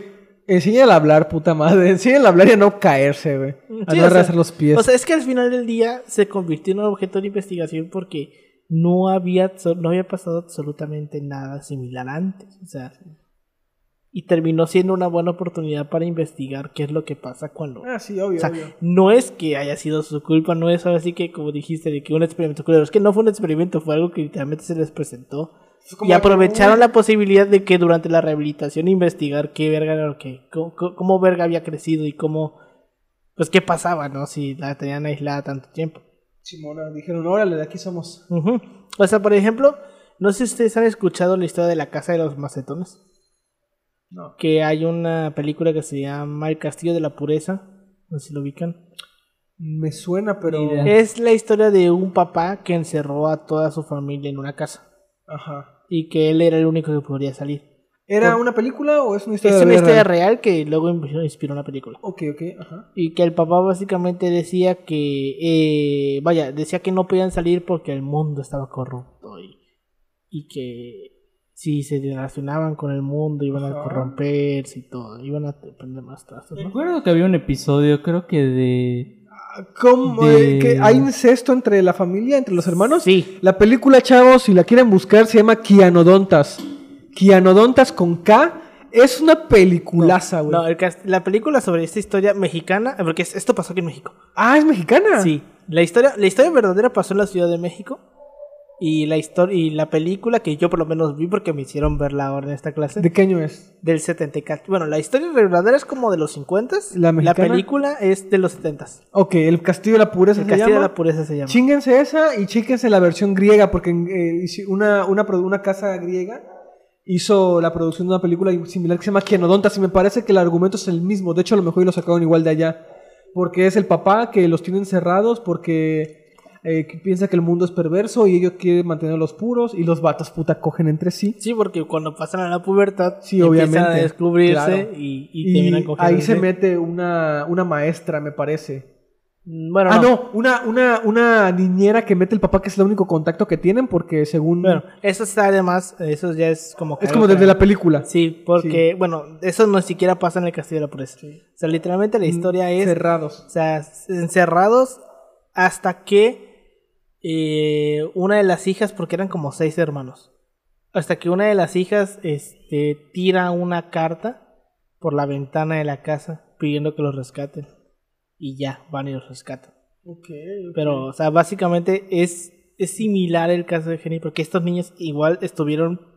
enséñale a hablar, puta madre. Enséñale a hablar y a no caerse, güey. A Sí, no arrastrar los pies. O sea, es que al final del día se convirtió en un objeto de investigación porque no había, no había pasado absolutamente nada similar antes. O sea, y terminó siendo una buena oportunidad para investigar qué es lo que pasa cuando... ah, sí, obvio, O sea, obvio. no es que haya sido su culpa, no es así que, como dijiste, de que un experimento culero. Es que no fue un experimento, fue algo que literalmente se les presentó. Y aprovecharon la posibilidad de que durante la rehabilitación investigar qué verga era lo que, cómo, cómo verga había crecido y cómo, pues qué pasaba, ¿no? Si la tenían aislada tanto tiempo. Simona, dijeron, órale, de aquí somos. O sea, por ejemplo, no sé si ustedes han escuchado la historia de la casa de los macetones. No. Que hay una película que se llama El Castillo de la Pureza. No sé si lo ubican. Me suena, pero. Es la historia de un papá que encerró a toda su familia en una casa. Ajá. Y que él era el único que podría salir. ¿Era una película o es una historia Es de una historia real? real que luego inspiró una película. Ok, ok, ajá. Y que el papá básicamente decía que, eh, vaya, decía que no podían salir porque el mundo estaba corrupto y, y que si se relacionaban con el mundo iban a corromperse y todo, iban a prender más trazos, ¿no? Recuerdo que había un episodio, creo que de... ¿Cómo? De- eh, que ¿Hay incesto entre la familia, entre los hermanos? Sí, La película, chavos, si la quieren buscar, se llama Kianodontas. Kianodontas con K. Es una peliculaza, güey. no, el cas- la película sobre esta historia mexicana, porque es- esto pasó aquí en México. Ah, es mexicana. Sí, la historia, la historia verdadera pasó en la Ciudad de México. Y la historia y la película que yo por lo menos vi porque me hicieron verla ahora en esta clase. ¿De qué año es? Del 74. Bueno, la historia verdadera es como de los 50. ¿La mexicana? película es de los 70. Ok, El Castillo de la Pureza El se Castillo de llama. la Pureza se llama. Chínguense esa y chíquense la versión griega, porque eh, hici- una, una, produ- una casa griega hizo la producción de una película similar que se llama Kianodontas y me parece que el argumento es el mismo. De hecho, a lo mejor lo sacaron igual de allá. Porque es el papá que los tiene encerrados porque eh, que piensa que el mundo es perverso y ellos quieren mantenerlos puros y los vatos puta cogen entre sí. Sí, porque cuando pasan a la pubertad Sí, empiezan obviamente, a descubrirse claro. y, y Y, terminan cogiendo. ahí se mete una, una maestra, me parece. Bueno, ah, no. no, una, una, una niñera que mete el papá, que es el único contacto que tienen, porque según. Bueno, eso está además, eso ya es como es como desde la película. Sí, porque, bueno, eso no siquiera pasa en el Castillo de la Pureza. O sea, literalmente la historia es... Cerrados. O sea, encerrados hasta que eh, una de las hijas, porque eran como seis hermanos, hasta que una de las hijas este, tira una carta por la ventana de la casa pidiendo que los rescaten. Y ya, van y los rescatan. Pero, o sea, básicamente es, es similar el caso de Jenny, porque estos niños igual estuvieron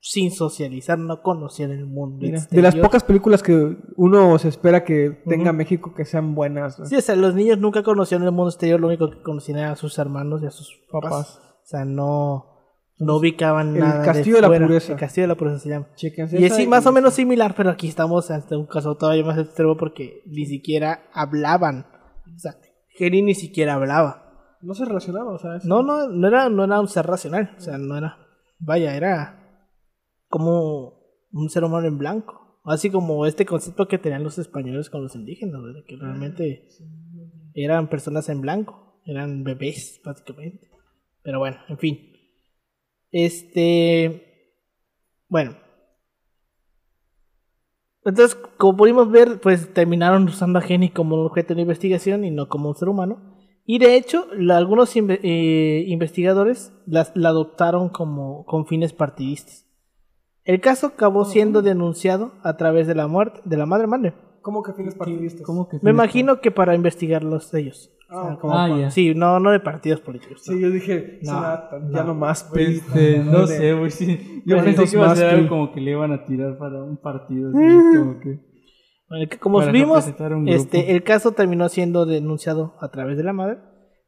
sin socializar, no conocían el mundo. Mira, de las pocas películas que uno se espera que tenga. México que sean buenas. ¿no? Sí, o sea, los niños nunca conocían el mundo exterior, lo único que conocían era a sus hermanos y a sus papás. Papás. O sea, no, no ubicaban El nada. Castillo de la. Pureza. El Castillo de la Pureza se llama. Chéquense Y es sí, más o menos similar, pero aquí estamos ante un caso todavía más extremo porque ni siquiera hablaban. O sea, Jenny ni siquiera hablaba. No se relacionaba, o sea. No, no, no era, no era un ser racional. O sea, no era. Vaya, era como un ser humano en blanco. Así como este concepto que tenían los españoles con los indígenas, ¿verdad? que realmente eran personas en blanco, eran bebés, básicamente. Pero bueno, en fin. Este. Bueno. Entonces, como pudimos ver, pues terminaron usando a Jenny como un objeto de investigación y no como un ser humano. Y de hecho, la- algunos inve- eh, investigadores las- la adoptaron como con fines partidistas. El caso acabó siendo denunciado a través de la muerte de la madre madre. ¿Cómo que fines partidistas? ¿Cómo que Me imagino que para investigarlos ellos. Ah, como ah. Sí, no, no de partidos políticos. ¿no? Sí, yo dije, No, "Sonata, ya no. no más. Pues, PRI, este, no sé, güey, sí. Yo Bueno, pensé que iba a ser algo como que le iban a tirar para un partido. así, como que... Bueno, que como vimos, este, el caso terminó siendo denunciado a través de la madre,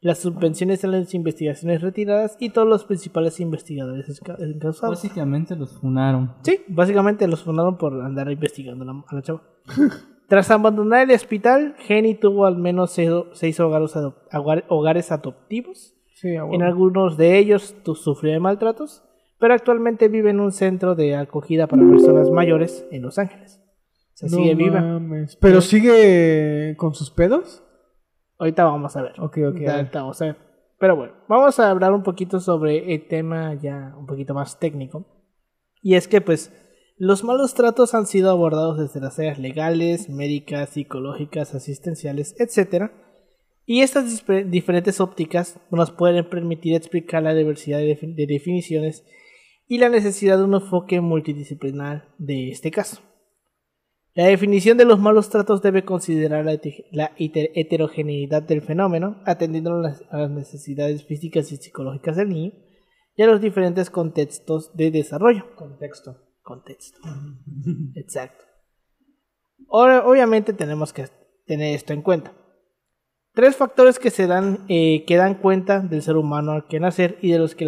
las subvenciones a las investigaciones retiradas y todos los principales investigadores encausados. Básicamente los funaron. Sí, básicamente los fundaron por andar investigando a la, a la chava. Tras abandonar el hospital, Jenny tuvo al menos seis, seis hogares, adop- hogar- hogares adoptivos. Sí, En algunos de ellos sufrió de maltratos, pero actualmente vive en un centro de acogida para personas mayores en Los Ángeles. O sea, No sigue viva. mames. ¿Pero sigue con sus pedos? Ahorita vamos a ver. Ok, ok. Ahorita vamos a ver. Pero bueno, vamos a hablar un poquito sobre el tema ya un poquito más técnico. Y es que pues los malos tratos han sido abordados desde las áreas legales, médicas, psicológicas, asistenciales, etc. Y estas diferentes ópticas nos pueden permitir explicar la diversidad de, defi- de definiciones y la necesidad de un enfoque multidisciplinar de este caso. La definición de los malos tratos debe considerar la, hete- la heter- heterogeneidad del fenómeno, atendiendo a las, necesidades físicas y psicológicas del niño y a los diferentes contextos de desarrollo. Contexto. Exacto. Ahora, obviamente tenemos que tener esto en cuenta. Tres factores que se dan, eh, que dan cuenta del ser humano al que nacer y de los que,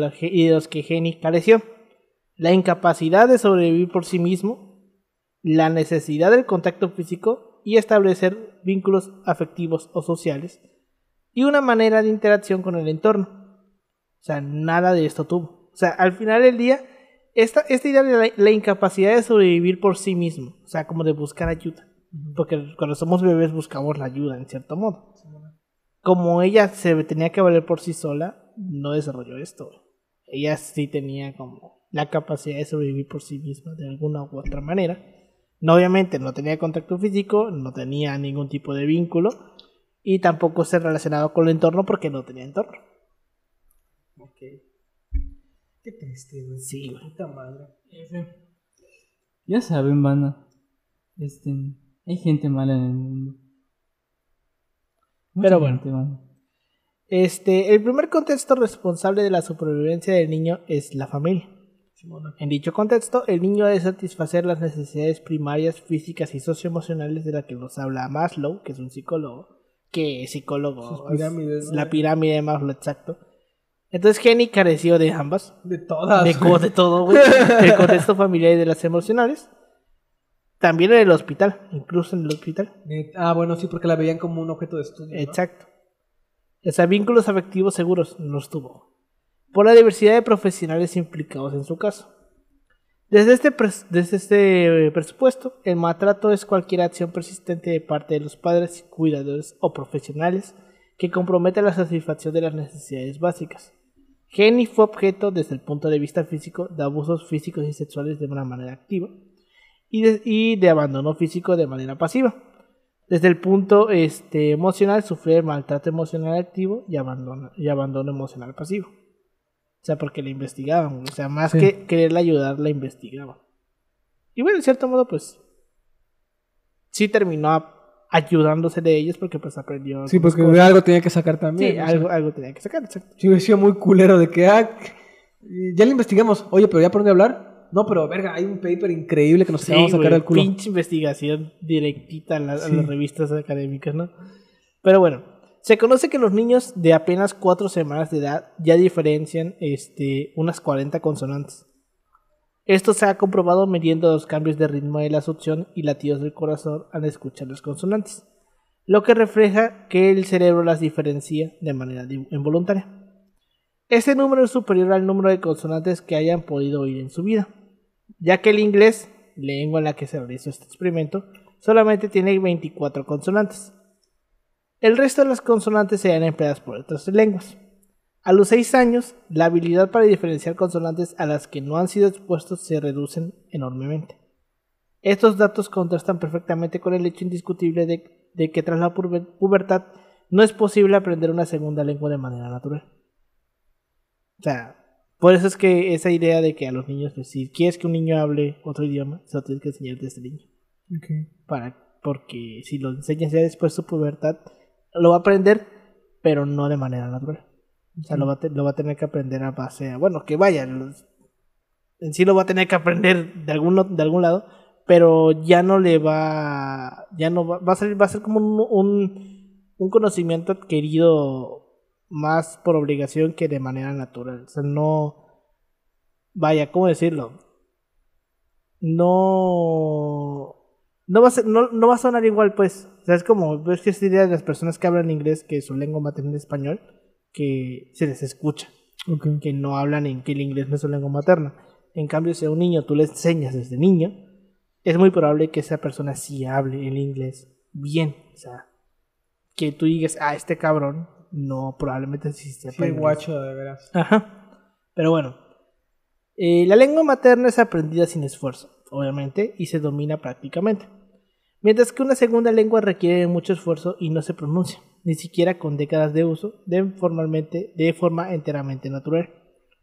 que Jenny careció. La incapacidad de sobrevivir por sí mismo, la necesidad del contacto físico y establecer vínculos afectivos o sociales, y una manera de interacción con el entorno. O sea, nada de esto tuvo. O sea, al final del día, esta, esta idea de la, la incapacidad de sobrevivir por sí mismo, o sea, como de buscar ayuda. Porque cuando somos bebés buscamos la ayuda, en cierto modo. Como ella se tenía que valer por sí sola, no desarrolló esto. Ella sí tenía como la capacidad de sobrevivir por sí misma de alguna u otra manera. No, obviamente no tenía contacto físico, no tenía ningún tipo de vínculo y tampoco se relacionaba con el entorno porque no tenía entorno. Qué triste, güey. Sí, güey. Puta madre. Ya saben, banda. Este, hay gente mala en el mundo. Mucha Pero bueno. gente mala. Este, el primer contexto responsable de la supervivencia del niño es la familia. Simona. En dicho contexto, el niño ha de satisfacer las necesidades primarias, físicas y socioemocionales de la que nos habla Maslow, que es un psicólogo. Que psicólogo. Es ¿no? La pirámide de Maslow, exacto. Entonces Jenny careció de ambas. De todas. De, güey. co- de todo, güey. Del contexto familiar y de las emocionales. También en el hospital, incluso en el hospital. Ah, bueno, sí, porque la veían como un objeto de estudio. ¿no? Exacto. O sea, vínculos afectivos seguros no los tuvo. Por la diversidad de profesionales implicados en su caso. Desde este, desde este presupuesto, el maltrato es cualquier acción persistente de parte de los padres, cuidadores o profesionales que compromete la satisfacción de las necesidades básicas. Jenny fue objeto, desde el punto de vista físico, de abusos físicos y sexuales de una manera activa y de, y de abandono físico de manera pasiva. Desde el punto este, emocional, sufre maltrato emocional activo y abandono, y abandono emocional pasivo. O sea, porque la investigaban. O sea, más Sí. que quererle ayudar, la investigaban. Y bueno, en cierto modo, pues. Sí terminó a- ayudándose de ellos porque pues aprendió. Sí, porque cosas. algo tenía que sacar también. Sí, o sea. algo, algo tenía que sacar, exacto. Sí, hubiera sido muy culero de que, ah, ya le investigamos. Oye, pero ya por dónde hablar. No, pero verga, hay un paper increíble que nos Sí, vamos a sacar del culo. pinche investigación directita a, la- a Sí. las revistas académicas, ¿no? Pero bueno, se conoce que los niños de apenas cuatro semanas de edad ya diferencian este, unas 40 consonantes. Esto se ha comprobado midiendo los cambios de ritmo de la succión y latidos del corazón al escuchar las consonantes, lo que refleja que el cerebro las diferencia de manera involuntaria. Este número es superior al número de consonantes que hayan podido oír en su vida, ya que el inglés, lengua en la que se realizó este experimento, solamente tiene 24 consonantes. El resto de las consonantes serían empleadas por otras lenguas. A los 6 años, la habilidad para diferenciar consonantes a las que no han sido expuestos se reducen enormemente. Estos datos contrastan perfectamente con el hecho indiscutible de, de que tras la puber- pubertad no es posible aprender una segunda lengua de manera natural. O sea, por eso es que esa idea de que a los niños, pues, si quieres que un niño hable otro idioma, se lo tienes que enseñar desde niño. Para, porque si lo enseñas ya después de su pubertad, lo va a aprender, pero no de manera natural. O sea, lo, va a tener que aprender a base bueno, que vaya, en sí lo va a tener que aprender de algún, o- de algún lado, pero ya no le va, ya no va, va a ser, va a ser como un, un, conocimiento adquirido más por obligación que de manera natural. O sea, no. Vaya, ¿cómo decirlo? No. No va, a no va a sonar igual, pues. O sea, es como, ves que esta idea de las personas que hablan inglés, que su lengua materna es español, que se les escucha, Ok. que no hablan en que el inglés no es su lengua materna. En cambio, si a un niño tú le enseñas desde niño, es muy probable que esa persona sí hable el inglés bien. O sea, que tú digas, ah, este cabrón, no, probablemente sí sepa Sí, guacho, de veras. Ajá. Pero bueno, eh, la lengua materna es aprendida sin esfuerzo, obviamente, y se domina prácticamente. Mientras que una segunda lengua requiere mucho esfuerzo y no se pronuncia, ni siquiera con décadas de uso, de, formalmente, de forma enteramente natural.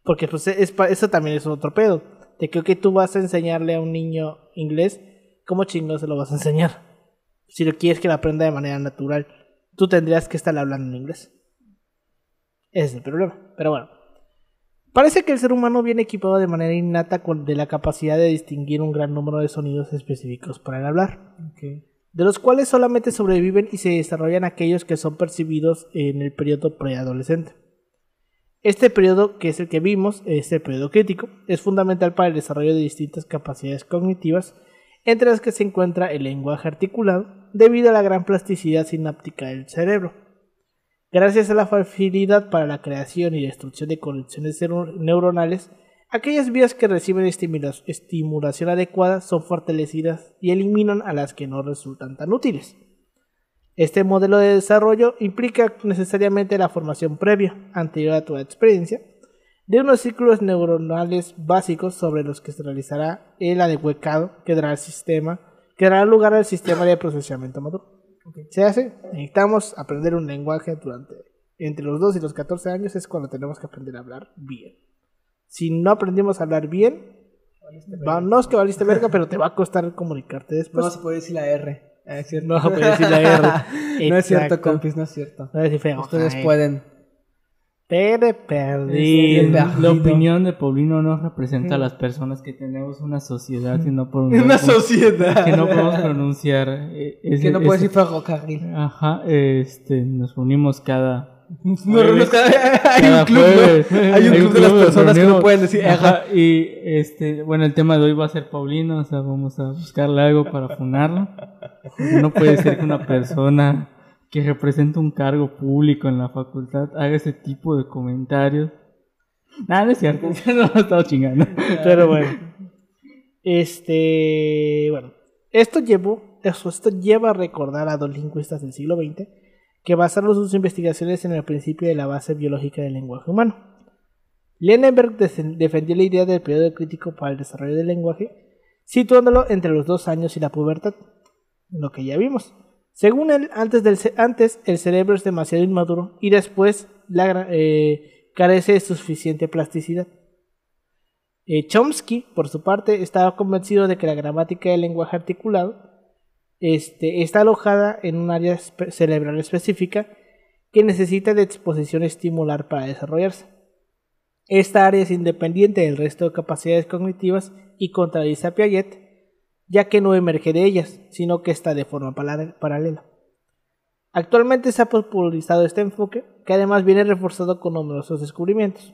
Porque pues, es pa- eso también es otro pedo. De que ok, tú vas a enseñarle a un niño inglés, ¿cómo chingo se lo vas a enseñar? Si lo quieres que lo aprenda de manera natural, tú tendrías que estar hablando en inglés. Ese es el problema. Pero bueno. Parece que el ser humano viene equipado de manera innata con de la capacidad de distinguir un gran número de sonidos específicos para el hablar. De los cuales solamente sobreviven y se desarrollan aquellos que son percibidos en el periodo preadolescente. Este periodo, que es el que vimos, es el periodo crítico, es fundamental para el desarrollo de distintas capacidades cognitivas, entre las que se encuentra el lenguaje articulado, debido a la gran plasticidad sináptica del cerebro. Gracias a la facilidad para la creación y destrucción de conexiones neuro- neuronales, aquellas vías que reciben estimula- estimulación adecuada son fortalecidas y eliminan a las que no resultan tan útiles. Este modelo de desarrollo implica necesariamente la formación previa, anterior a toda experiencia, de unos ciclos neuronales básicos sobre los que se realizará el adecuado que dará el sistema, que dará lugar al sistema de procesamiento maduro. Se hace, necesitamos aprender un lenguaje durante entre los 2 y los 14 años es cuando tenemos que aprender a hablar bien. Si no aprendimos a hablar bien, va- no es que valiste verga, pero te va a costar comunicarte No después. se puede decir la R. Ah, es cierto. No se puede decir la R. no es cierto, compis, no es cierto. No es decir feo. Ustedes Ay, pueden. Pero Y perdido. la opinión de Paulino no representa a las personas que tenemos una sociedad y no por Una sociedad. que no podemos pronunciar eh, Que no puede decir ferrocarril. ajá este nos reunimos cada No, no, no, hay cada un club, ¿no? jueves. Hay un club de las personas que no pueden decir Ajá, ajá. y este bueno el tema de hoy va a ser Paulino o sea vamos a buscarle algo para funarlo no puede ser que una persona que representa un cargo público en la facultad haga ese tipo de comentarios nada no es cierto no he estado chingando Pero bueno. Este. Bueno. Esto llevó. Eso, esto lleva a recordar a dos lingüistas del siglo XX que basaron sus investigaciones en el principio de la base biológica del lenguaje humano. Lenenberg desen- defendió la idea del periodo crítico para el desarrollo del lenguaje, situándolo entre los dos años y la pubertad, lo que ya vimos. Según él, antes, el cerebro es demasiado inmaduro y después eh, carece de suficiente plasticidad. Eh, Chomsky, por su parte, estaba convencido de que la gramática del lenguaje articulado este, está alojada en un área cerebral específica que necesita de exposición estimular para desarrollarse. Esta área es independiente del resto de capacidades cognitivas y contradice a Piaget, ya que no emerge de ellas, sino que está de forma paralela. Actualmente se ha popularizado este enfoque, que además viene reforzado con numerosos descubrimientos.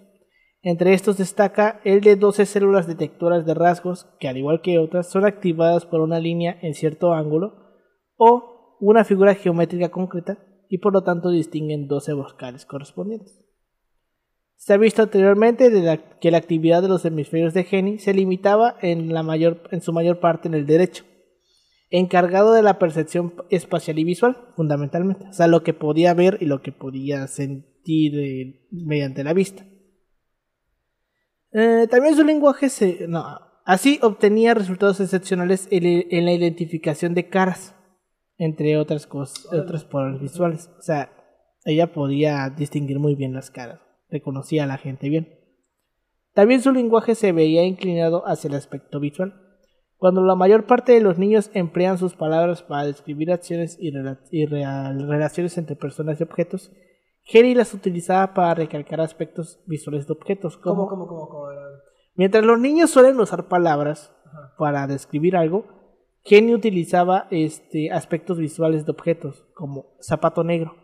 Entre estos destaca el de 12 células detectoras de rasgos, que al igual que otras son activadas por una línea en cierto ángulo o una figura geométrica concreta y por lo tanto distinguen 12 vocales correspondientes. Se ha visto anteriormente que la actividad de los hemisferios de Geni se limitaba en su mayor parte en el derecho, encargado de la percepción espacial y visual, fundamentalmente, o sea, lo que podía ver y lo que podía sentir eh, mediante la vista. Eh, también su lenguaje se... No, así obtenía resultados excepcionales en, la identificación de caras, entre otras cosas, otras por visuales. O sea, ella podía distinguir muy bien las caras, reconocía a la gente bien. También su lenguaje se veía inclinado hacia el aspecto visual. Cuando la mayor parte de los niños emplean sus palabras para describir acciones y, relaciones entre personas y objetos, Geri las utilizaba para recalcar aspectos visuales de objetos, como ¿Cómo, cómo, cómo? Mientras los niños suelen usar palabras para describir algo, Jenny utilizaba este, aspectos visuales de objetos, como zapato negro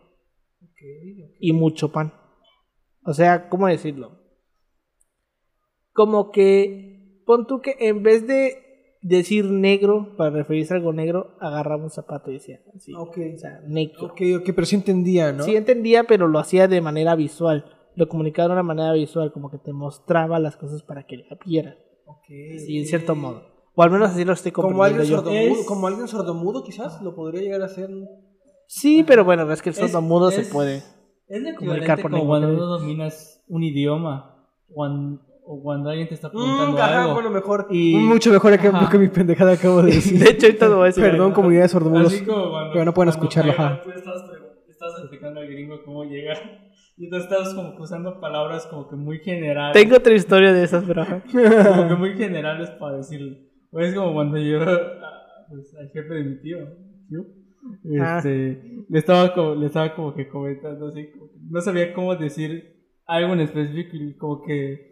y mucho pan. O sea, ¿cómo decirlo? Como que, pon tú que en vez de decir negro para referirse a algo negro, agarraba un zapato y decía así. O sea, negro. Ok, ok, pero sí entendía, ¿no? Sí entendía, pero lo hacía de manera visual. Lo comunicaba de una manera visual, como que te mostraba las cosas para que la vieras. Ok. Sí, en cierto modo. O al menos así lo estoy Como alguien, comprendiendo yo. sordomudo, Es- como alguien sordomudo, quizás, lo podría llegar a hacer. Sí, pero bueno, es que el Es- sordomudo se puede. Es comunicar por como cuando no dominas un idioma cuando, o cuando alguien te está Mm, preguntando ajá, algo. bueno, mejor. Y- Un mucho mejor ejemplo Ajá. que mi pendejada acabo de decir. De hecho, ahorita lo voy a decir. Perdón, comunidad de sordomudos. Pero no pueden escucharlo, ajá. Tú estás, estás explicando al gringo cómo llegar. Y tú estás como usando palabras como que muy generales. Tengo otra historia de esas, pero. Como que muy generales para decirlo. O es como cuando yo, ah, pues, al jefe de mi tío, tío, Ah. este, le, estaba como, le estaba como que comentando así, como que no sabía cómo decir algo en específico y como que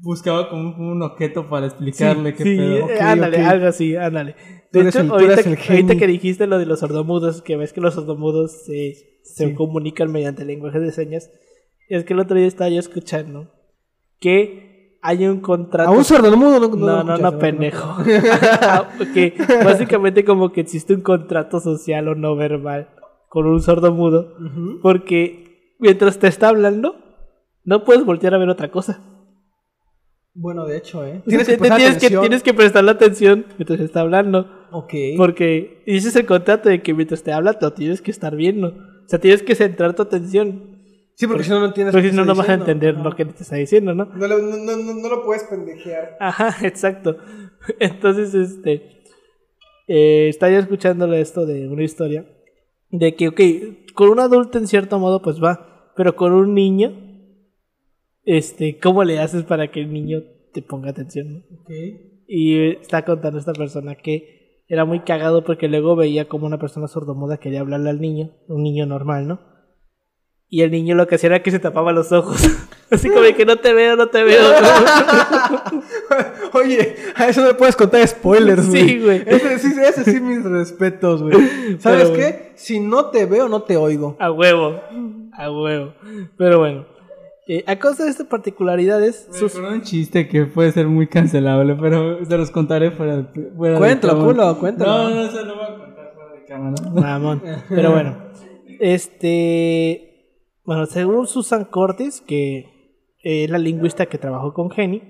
buscaba como un, objeto para explicarle qué sí, pedo. eh, Ok, ándale, ok. algo así, ándale. De hecho, ahorita, ahorita que dijiste lo de los sordomudos, que ves que los sordomudos se, se Sí. comunican mediante lenguaje de señas, es que el otro día estaba yo escuchando que hay un contrato. A un sordomudo no, No, no, no, escuchas, pendejo. que básicamente como que existe un contrato social o no verbal con un sordomudo, Ujú. porque mientras te está hablando, no puedes voltear a ver otra cosa. Bueno, de hecho, ¿eh? Tienes, que tienes, que, tienes que prestarle atención mientras está hablando. Ok. Porque ese es el contrato de que mientras te habla, lo tienes que estar viendo. O sea, tienes que centrar tu atención. Sí, porque si no, no entiendes Porque si no, no vas a entender Ajá. lo que te está diciendo, ¿no? No, lo- no, no, no, no lo puedes pendejear. Ajá, exacto. Entonces, este. Eh, estaba yo escuchándole esto de una historia. De que, ok, con un adulto en cierto modo, pues va. Pero con un niño. Este, ¿cómo le haces para que el niño te ponga atención? no? Ok. Y está contando esta persona que era muy cagado porque luego veía como una persona sordomuda quería hablarle al niño, un niño normal, ¿no? Y el niño lo que hacía era que se tapaba los ojos. Así como que no te veo, no te veo. Oye, a eso no le puedes contar spoilers, güey. Sí, güey. Ese sí, ese sí, mis respetos, güey. ¿Sabes Pero, qué? Si no te veo, no te oigo. A huevo. A huevo. Pero bueno. Eh, a causa de estas particularidades, Me sus- un chiste que puede ser muy cancelable, pero se los contaré fuera de, fuera Cuéntalo, culo, cuéntalo. No, no, eso lo voy a contar fuera de cámara. Mamón. Pero bueno. Este. Bueno, según Susan Cortes, que es la lingüista que trabajó con Jenny,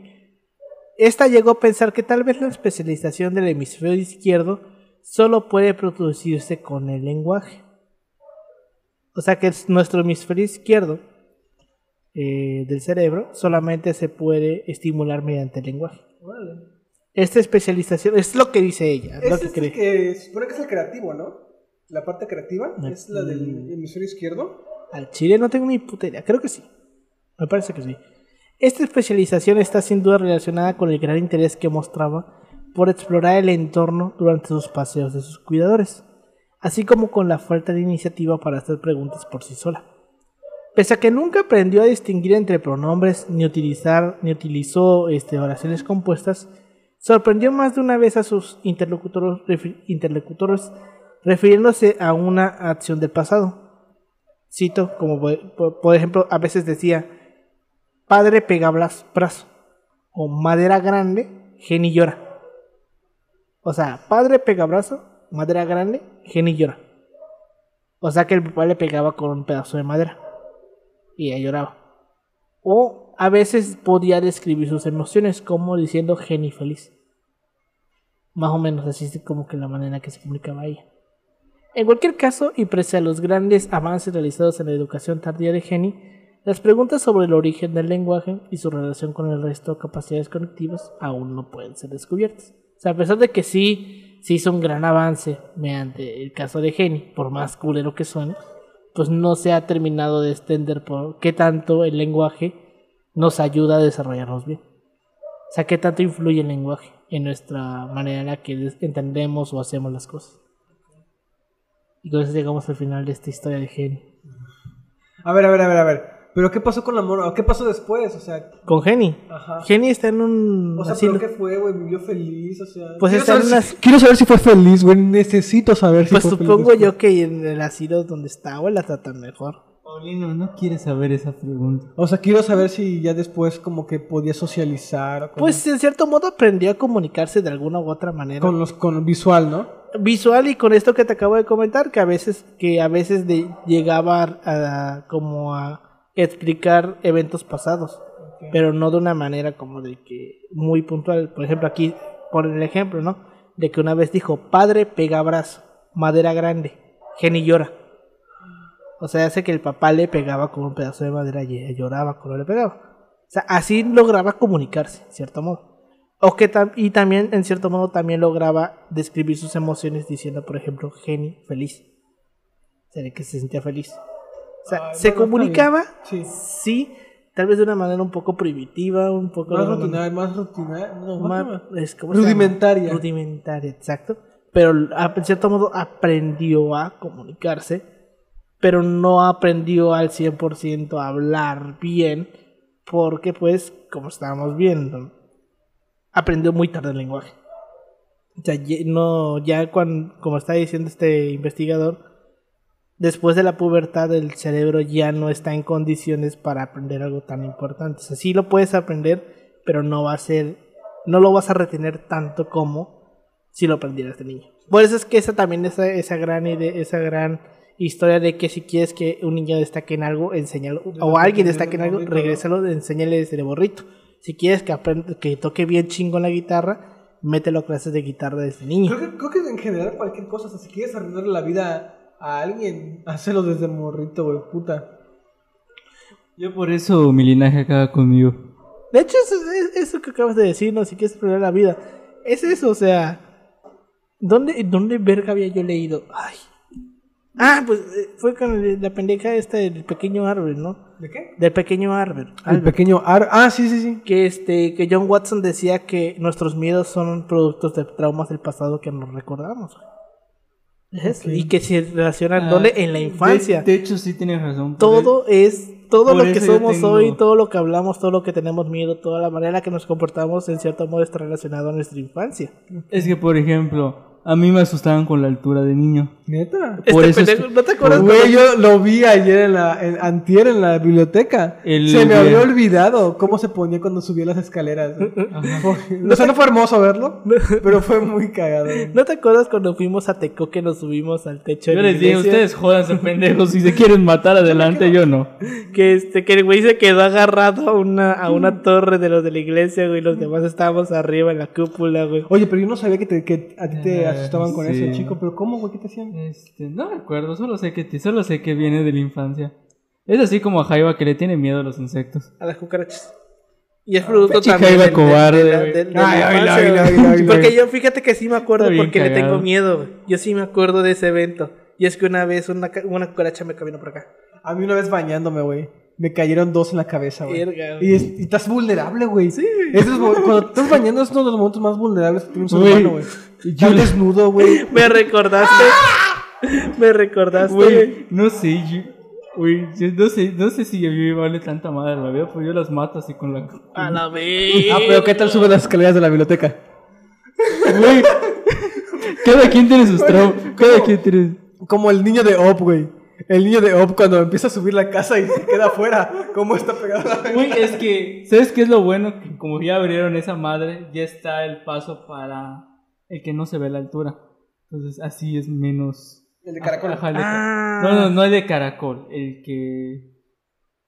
esta llegó a pensar que tal vez la especialización del hemisferio izquierdo solo puede producirse con el lenguaje. O sea que es nuestro hemisferio izquierdo eh, del cerebro solamente se puede estimular mediante el lenguaje. Esta especialización es lo que dice ella, es lo que cree. que supone que es el creativo, ¿no? La parte creativa No. es la del hemisferio izquierdo. Al chile no tengo ni puta idea. Creo que sí. Me parece que sí. Esta especialización está sin duda relacionada con el gran interés que mostraba por explorar el entorno durante sus paseos de sus cuidadores, así como con la falta de iniciativa para hacer preguntas por sí sola. Pese a que nunca aprendió a distinguir entre pronombres ni utilizar ni utilizó este, oraciones compuestas, sorprendió más de una vez a sus interlocutores, refi- interlocutores refiriéndose a una acción del pasado. Cito, como por, por- ejemplo, a veces decía, padre pega brazo, o madera grande, Jenny llora. O sea, padre pega brazo, madera grande, Jenny llora. O sea que el papá le pegaba con un pedazo de madera y ella lloraba. O a veces podía describir sus emociones como diciendo Jenny feliz. Más o menos así como que la manera que se comunicaba ella. En cualquier caso, y pese a los grandes avances realizados en la educación tardía de Jenny, las preguntas sobre el origen del lenguaje y su relación con el resto de capacidades cognitivas aún no pueden ser descubiertas. O sea, a pesar de que sí se hizo un gran avance mediante el caso de Jenny, por más culero que suene, pues no se ha terminado de extender por qué tanto el lenguaje nos ayuda a desarrollarnos bien. O sea, qué tanto influye el lenguaje en nuestra manera en la que entendemos o hacemos las cosas. Y con eso llegamos al final de esta historia de Jenny. A ver, a ver, a ver, a ver. ¿Pero qué pasó con la morra? ¿Qué pasó después? O sea, Con Jenny. ajá. Jenny está en un O sea, asilo. ¿pero qué fue, güey? ¿Vivió feliz? O sea... Pues quiero está en saber, una- si, quiero saber si fue feliz, güey. Necesito saber si Pues fue feliz supongo después. yo que en el asilo donde está, güey, la tratan mejor. Paulino, no quiere saber esa pregunta. O sea, quiero saber si ya después como que podía socializar. o con- Pues en cierto modo aprendió a comunicarse de alguna u otra manera. con los con visual, ¿no? Visual y con esto que te acabo de comentar, que a veces, que a veces de- llegaba a, a- como a explicar eventos pasados, pero no de una manera como de que muy puntual. Por ejemplo, aquí ponen el ejemplo, ¿no? De que una vez dijo, padre pega brazo, madera grande, Jenny llora. O sea, hace que el papá le pegaba con un pedazo de madera y ella lloraba cuando le pegaba. O sea, así lograba comunicarse, en cierto modo. O que tam- y también, en cierto modo, también lograba describir sus emociones diciendo, por ejemplo, Jenny feliz. O sea, de que se sentía feliz. O sea, Ay, se bueno, comunicaba. Sí. sí, tal vez de una manera un poco primitiva, un poco... Más rutinaria, más rutinaria. Rudimentaria. Rudimentaria, exacto. Pero a- en cierto modo aprendió a comunicarse, pero no aprendió al 100% a hablar bien, porque pues, como estábamos viendo, aprendió muy tarde el lenguaje. O sea, no, ya cuando, como está diciendo este investigador, después de la pubertad el cerebro ya no está en condiciones para aprender algo tan importante. O sea, sí lo puedes aprender, pero no va a ser, no lo vas a retener tanto como si lo aprendieras de niño. Por eso es que esa también esa, esa gran idea, esa gran historia de que si quieres que un niño destaque en algo, enséñalo, o alguien destaque en algo, regrésalo, enséñale desde morrito. Si quieres que aprenda, que toque bien chingo la guitarra, mételo a clases de guitarra desde niño. Creo que, creo que en general cualquier cosa, o sea, si quieres la vida a alguien, hazlo desde morrito, güey, puta. Yo por eso mi linaje acaba conmigo. De hecho, eso, es- eso que acabas de decir, ¿no? Si quieres aprender la vida. Es eso, o sea. ¿Dónde, dónde verga había yo leído? Ay. Ah, pues eh, fue con la pendeja esta del pequeño árbol, ¿no? ¿De qué? Del pequeño árbol. El pequeño Ar... Ah, sí, sí, sí. Que este, que John Watson decía que nuestros miedos son productos de traumas del pasado que nos recordamos. Es. Y que se relacionan Ah, en la infancia. De, hecho, sí tienes razón. todo es todo lo que somos tengo- hoy, todo lo que hablamos, todo lo que tenemos miedo, toda la manera que nos comportamos en cierto modo está relacionado a nuestra infancia. Es que, por ejemplo, a mí me asustaban con la altura de niño. Neta. Por Este eso es pendejo, que- ¿No te acuerdas? Güey, yo lo vi ayer en la, en, antier en la biblioteca. El- se me había olvidado cómo se ponía cuando subía las escaleras. güey. Fue- o sea, no fue hermoso verlo, pero fue muy cagado. güey. ¿No te acuerdas cuando fuimos a Teco que nos subimos al techo Yo de la les iglesia? ustedes jódanse pendejos. Si se quieren matar adelante, yo no. Que este, que el güey se quedó agarrado a una, a una torre de los de la iglesia, güey, y los demás estábamos arriba en la cúpula, güey. Oye, pero yo no sabía que, te- que a ti te asustaban con sí. eso, chico. Pero ¿cómo, güey? ¿Qué te hacían? Este, no recuerdo, solo sé que solo sé que viene de la infancia. Es así como a Jaiba que le tiene miedo a los insectos. A las cucarachas. Y es producto pinche también Jaiba de- de- cobarde, de la- güey. de- de la Ay. Porque yo fíjate que sí me acuerdo porque le tengo miedo. Yo sí me acuerdo de ese evento. Y es que una vez una, ca- una cucaracha me caminó por acá. A mí una vez bañándome, güey. Me cayeron dos en la cabeza, güey. Y, es- y estás vulnerable, güey. Sí, Cuando estás bañando es uno de los momentos más vulnerables que tiene un ser Güey, humano, güey. yo desnudo, güey. Me recordaste. me recordaste. Güey, no sé, yo, güey, yo no sé, no sé si a mí me vale tanta madre la vida, pues yo las mato así con la... A la vez. Ah, pero ¿qué tal sube las escaleras de la biblioteca? Güey, cada quien tiene sus traumas, cada quien tiene... Como el niño de Op, güey. El niño de Op cuando empieza a subir la casa y se queda afuera. ¿Cómo está pegado a la Güey, es que, ¿sabes qué es lo bueno? Que como ya abrieron esa madre, ya está el paso para el que no se ve la altura. Entonces así es menos... El de caracol. Ajá, el de ca- Ah. No, no, no el de caracol, el que...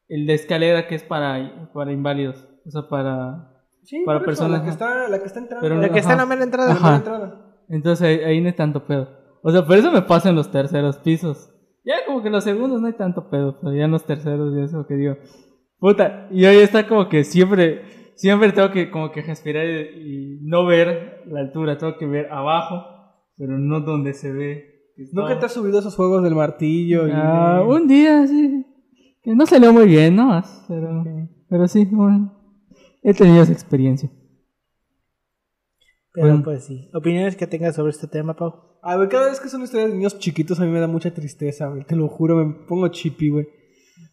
El de escalera que es para, para inválidos. O sea, para... Sí, Para personas, La que, está, la que está entrando. Pero la que está en la mera entrada. Entrada. Entonces ahí, ahí no hay tanto pedo. O sea, por eso me pasa en los terceros pisos. Ya como que los segundos no hay tanto pedo, pero ya en los terceros ya es lo que digo. Puta, y ahí está como que siempre, siempre tengo que como que respirar y, y no ver la altura, tengo que ver abajo, pero no donde se ve. ¿Nunca te has subido a esos juegos del martillo? y Ah, un día, sí. Que no salió muy bien, ¿no? Pero, pero sí, bueno, he tenido esa experiencia. Pero Bueno. pues sí. Opiniones que tengas sobre este tema, Pau. Ah, güey, cada vez que son historias de niños chiquitos a mí me da mucha tristeza, güey. Te lo juro, me pongo chippy, güey.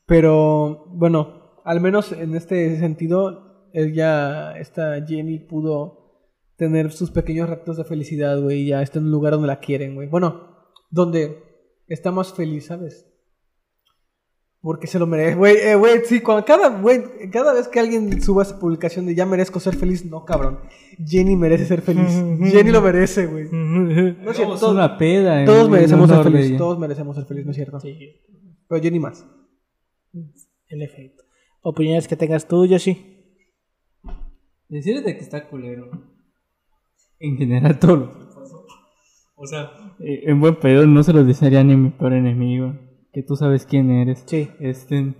Pero, bueno, al menos en este sentido, ella, esta Jenny pudo tener sus pequeños ratos de felicidad, güey. Y ya está en un lugar donde la quieren, güey. Bueno, donde está más feliz, ¿sabes? Porque se lo merece. Güey, eh, güey, sí, cuando cada, güey, cada vez que alguien suba esa publicación de ya merezco ser feliz, no, cabrón. Jenny merece ser feliz. Jenny lo merece, güey. No es cierto, todos, una peda. todos merecemos ser ella. Todos merecemos ser felices, ¿no es cierto? Sí, Pero Jenny más. en efecto. Opiniones que tengas tú, Yoshi. Decirte que está culero. En general, todo lo que pasó. O sea, eh, en buen pedo no se lo desearía ni a mi peor enemigo. Que tú sabes quién eres. Sí. Este,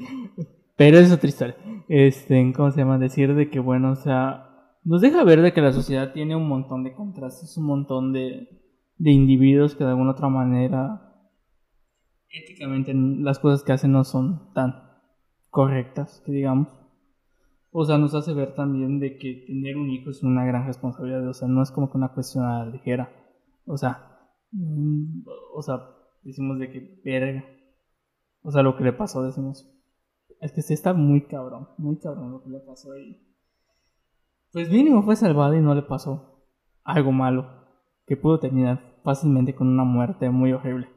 pero es otra historia. Este, ¿cómo se llama? Decir de que, bueno, o sea, nos deja ver de que la sociedad tiene un montón de contrastes, un montón de, de individuos que de alguna otra manera, éticamente, las cosas que hacen no son tan correctas, que digamos. O sea, nos hace ver también de que tener un hijo es una gran responsabilidad, o sea, no es como que una cuestión a la ligera. O sea, mm, o sea, decimos de que verga. O sea, lo que le pasó, decimos. Es que sí está muy cabrón, muy cabrón lo que le pasó ahí. Pues mínimo fue salvado y no le pasó algo malo. Que pudo terminar fácilmente con una muerte muy horrible.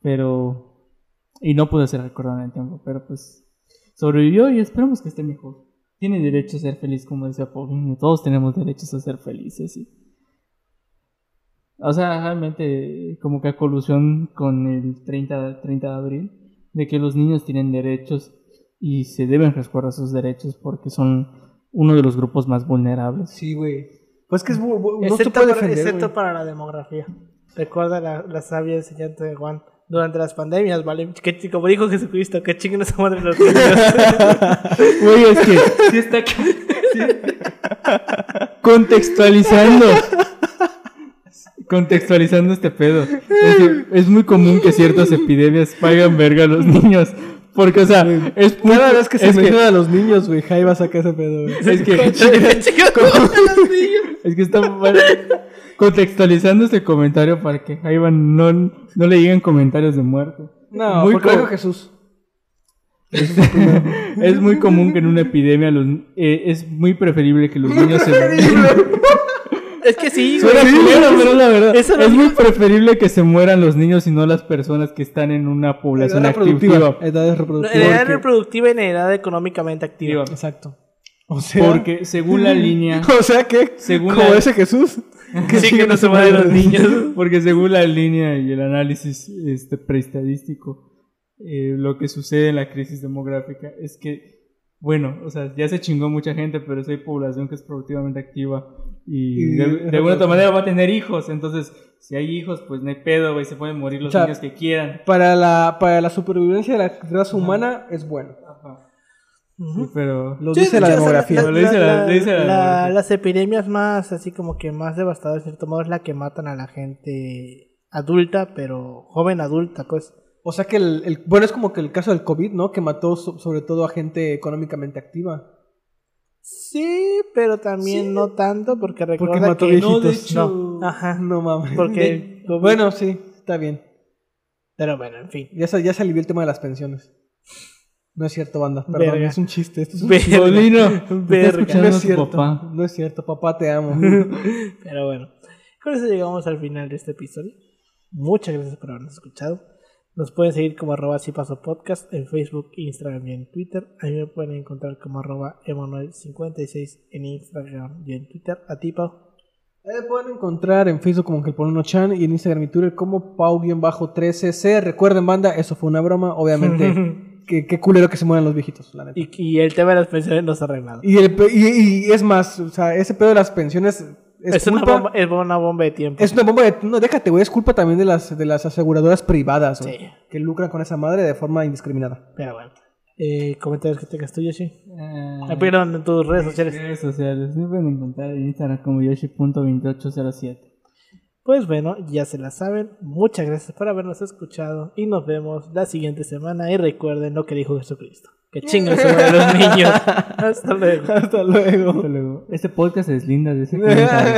Pero... Y no pudo ser recordado en el tiempo, pero pues sobrevivió y esperamos que esté mejor. Tiene derecho a ser feliz, como decía Paulino. Todos tenemos derechos a ser felices, sí. O sea, realmente como que a colusión con el 30, 30 de abril, de que los niños tienen derechos y se deben resguardar sus derechos porque son uno de los grupos más vulnerables. Sí, güey. Pues que es no se excepto puede para, defender, excepto güey. para la demografía. Recuerda la, la sabia enseñanza de Juan. Durante las pandemias, ¿vale? Que, como dijo Jesucristo, que chinguen a su madre los niños. Güey, es que sí está sí. contextualizando. Contextualizando este pedo. Es, que es muy común que ciertas epidemias pagan verga a los niños. Porque, o sea, es muy- Cada vez que se es menciona a los niños, güey, Jaiba saca ese pedo, güey. Es que, Que es que está mal- contextualizando este comentario para que Jaivan no, no le lleguen comentarios de muerte. No, Muy porque co- Jesús. Es muy común que en una epidemia los, eh, es muy preferible que los niños se Es que sí, Suena güey. culero, pero es la verdad. Eso es muy preferible que se mueran los niños y no las personas que están en una población Edad reproductiva. activa. Edad En reproductiva. edad Porque- reproductiva y en edad económicamente activa. Exacto. O sea, Porque según la línea, o sea que, Según como la- ese Jesús, que Sí, que no se mueren los niños. porque según la línea y el análisis este, preestadístico, eh, lo que sucede en la crisis demográfica es que, bueno, o sea, ya se chingó mucha gente, pero si hay población que es productivamente activa y, Y- de, de alguna otra manera va a tener hijos, entonces si hay hijos, pues no hay pedo, güey, se pueden morir los O sea, niños que quieran. Para la, para la supervivencia de la raza humana es bueno. Sí, pero... Lo Sí, dice la demografía. Lo dice la-. Las epidemias más, así como que más devastadoras, de cierto modo, es la que matan a la gente adulta, pero joven adulta, pues. O sea que el, el- bueno, es como que el caso del COVID, ¿no? Que mató so- sobre todo a gente económicamente activa. Sí, pero también Sí. no tanto, porque Porque recuerda mató que... no, de hecho- No, ajá. No mames. Porque... Bueno, sí, está bien. Pero bueno, en fin. Ya se, ya se alivió el tema de las pensiones. No es cierto, banda. Perdón, Verga. es un chiste. Esto es un Verga. Verga. No es tu cierto. papá. No es cierto, papá, te amo. Pero bueno, con eso llegamos al final de este episodio. Muchas gracias por habernos escuchado. Nos pueden seguir como arroba si paso podcast en Facebook, Instagram y en Twitter. A mí me pueden encontrar como arroba emanuel56 en Instagram y en Twitter. A ti, Pau. Eh, pueden encontrar en Facebook como que el Polono Chan y en Instagram y Twitter como Pau-13C. Recuerden, banda, eso fue una broma. Obviamente, que- qué culero que se mueran los viejitos, la neta. y, y el tema de las pensiones no se ha arreglado. Y, el y, y es más, o sea, ese pedo de las pensiones es, Es, una, bomba, es una bomba de tiempo. Es una bomba de... No, déjate, güey, es culpa también de las, de las aseguradoras privadas, güey, Sí. que lucran con esa madre de forma indiscriminada. Pero bueno. Eh, comentarios que tengas tú, Yoshi. Eh, Ah, perdón, en tus redes sociales. redes sociales. Me pueden encontrar en Instagram como yoshi.2807. Pues bueno, ya se la saben. Muchas gracias por habernos escuchado y nos vemos la siguiente semana. Y recuerden lo que dijo Jesucristo: que chingan sobre los niños. Hasta luego. Hasta luego. Hasta luego. Este podcast es linda de ese comentario.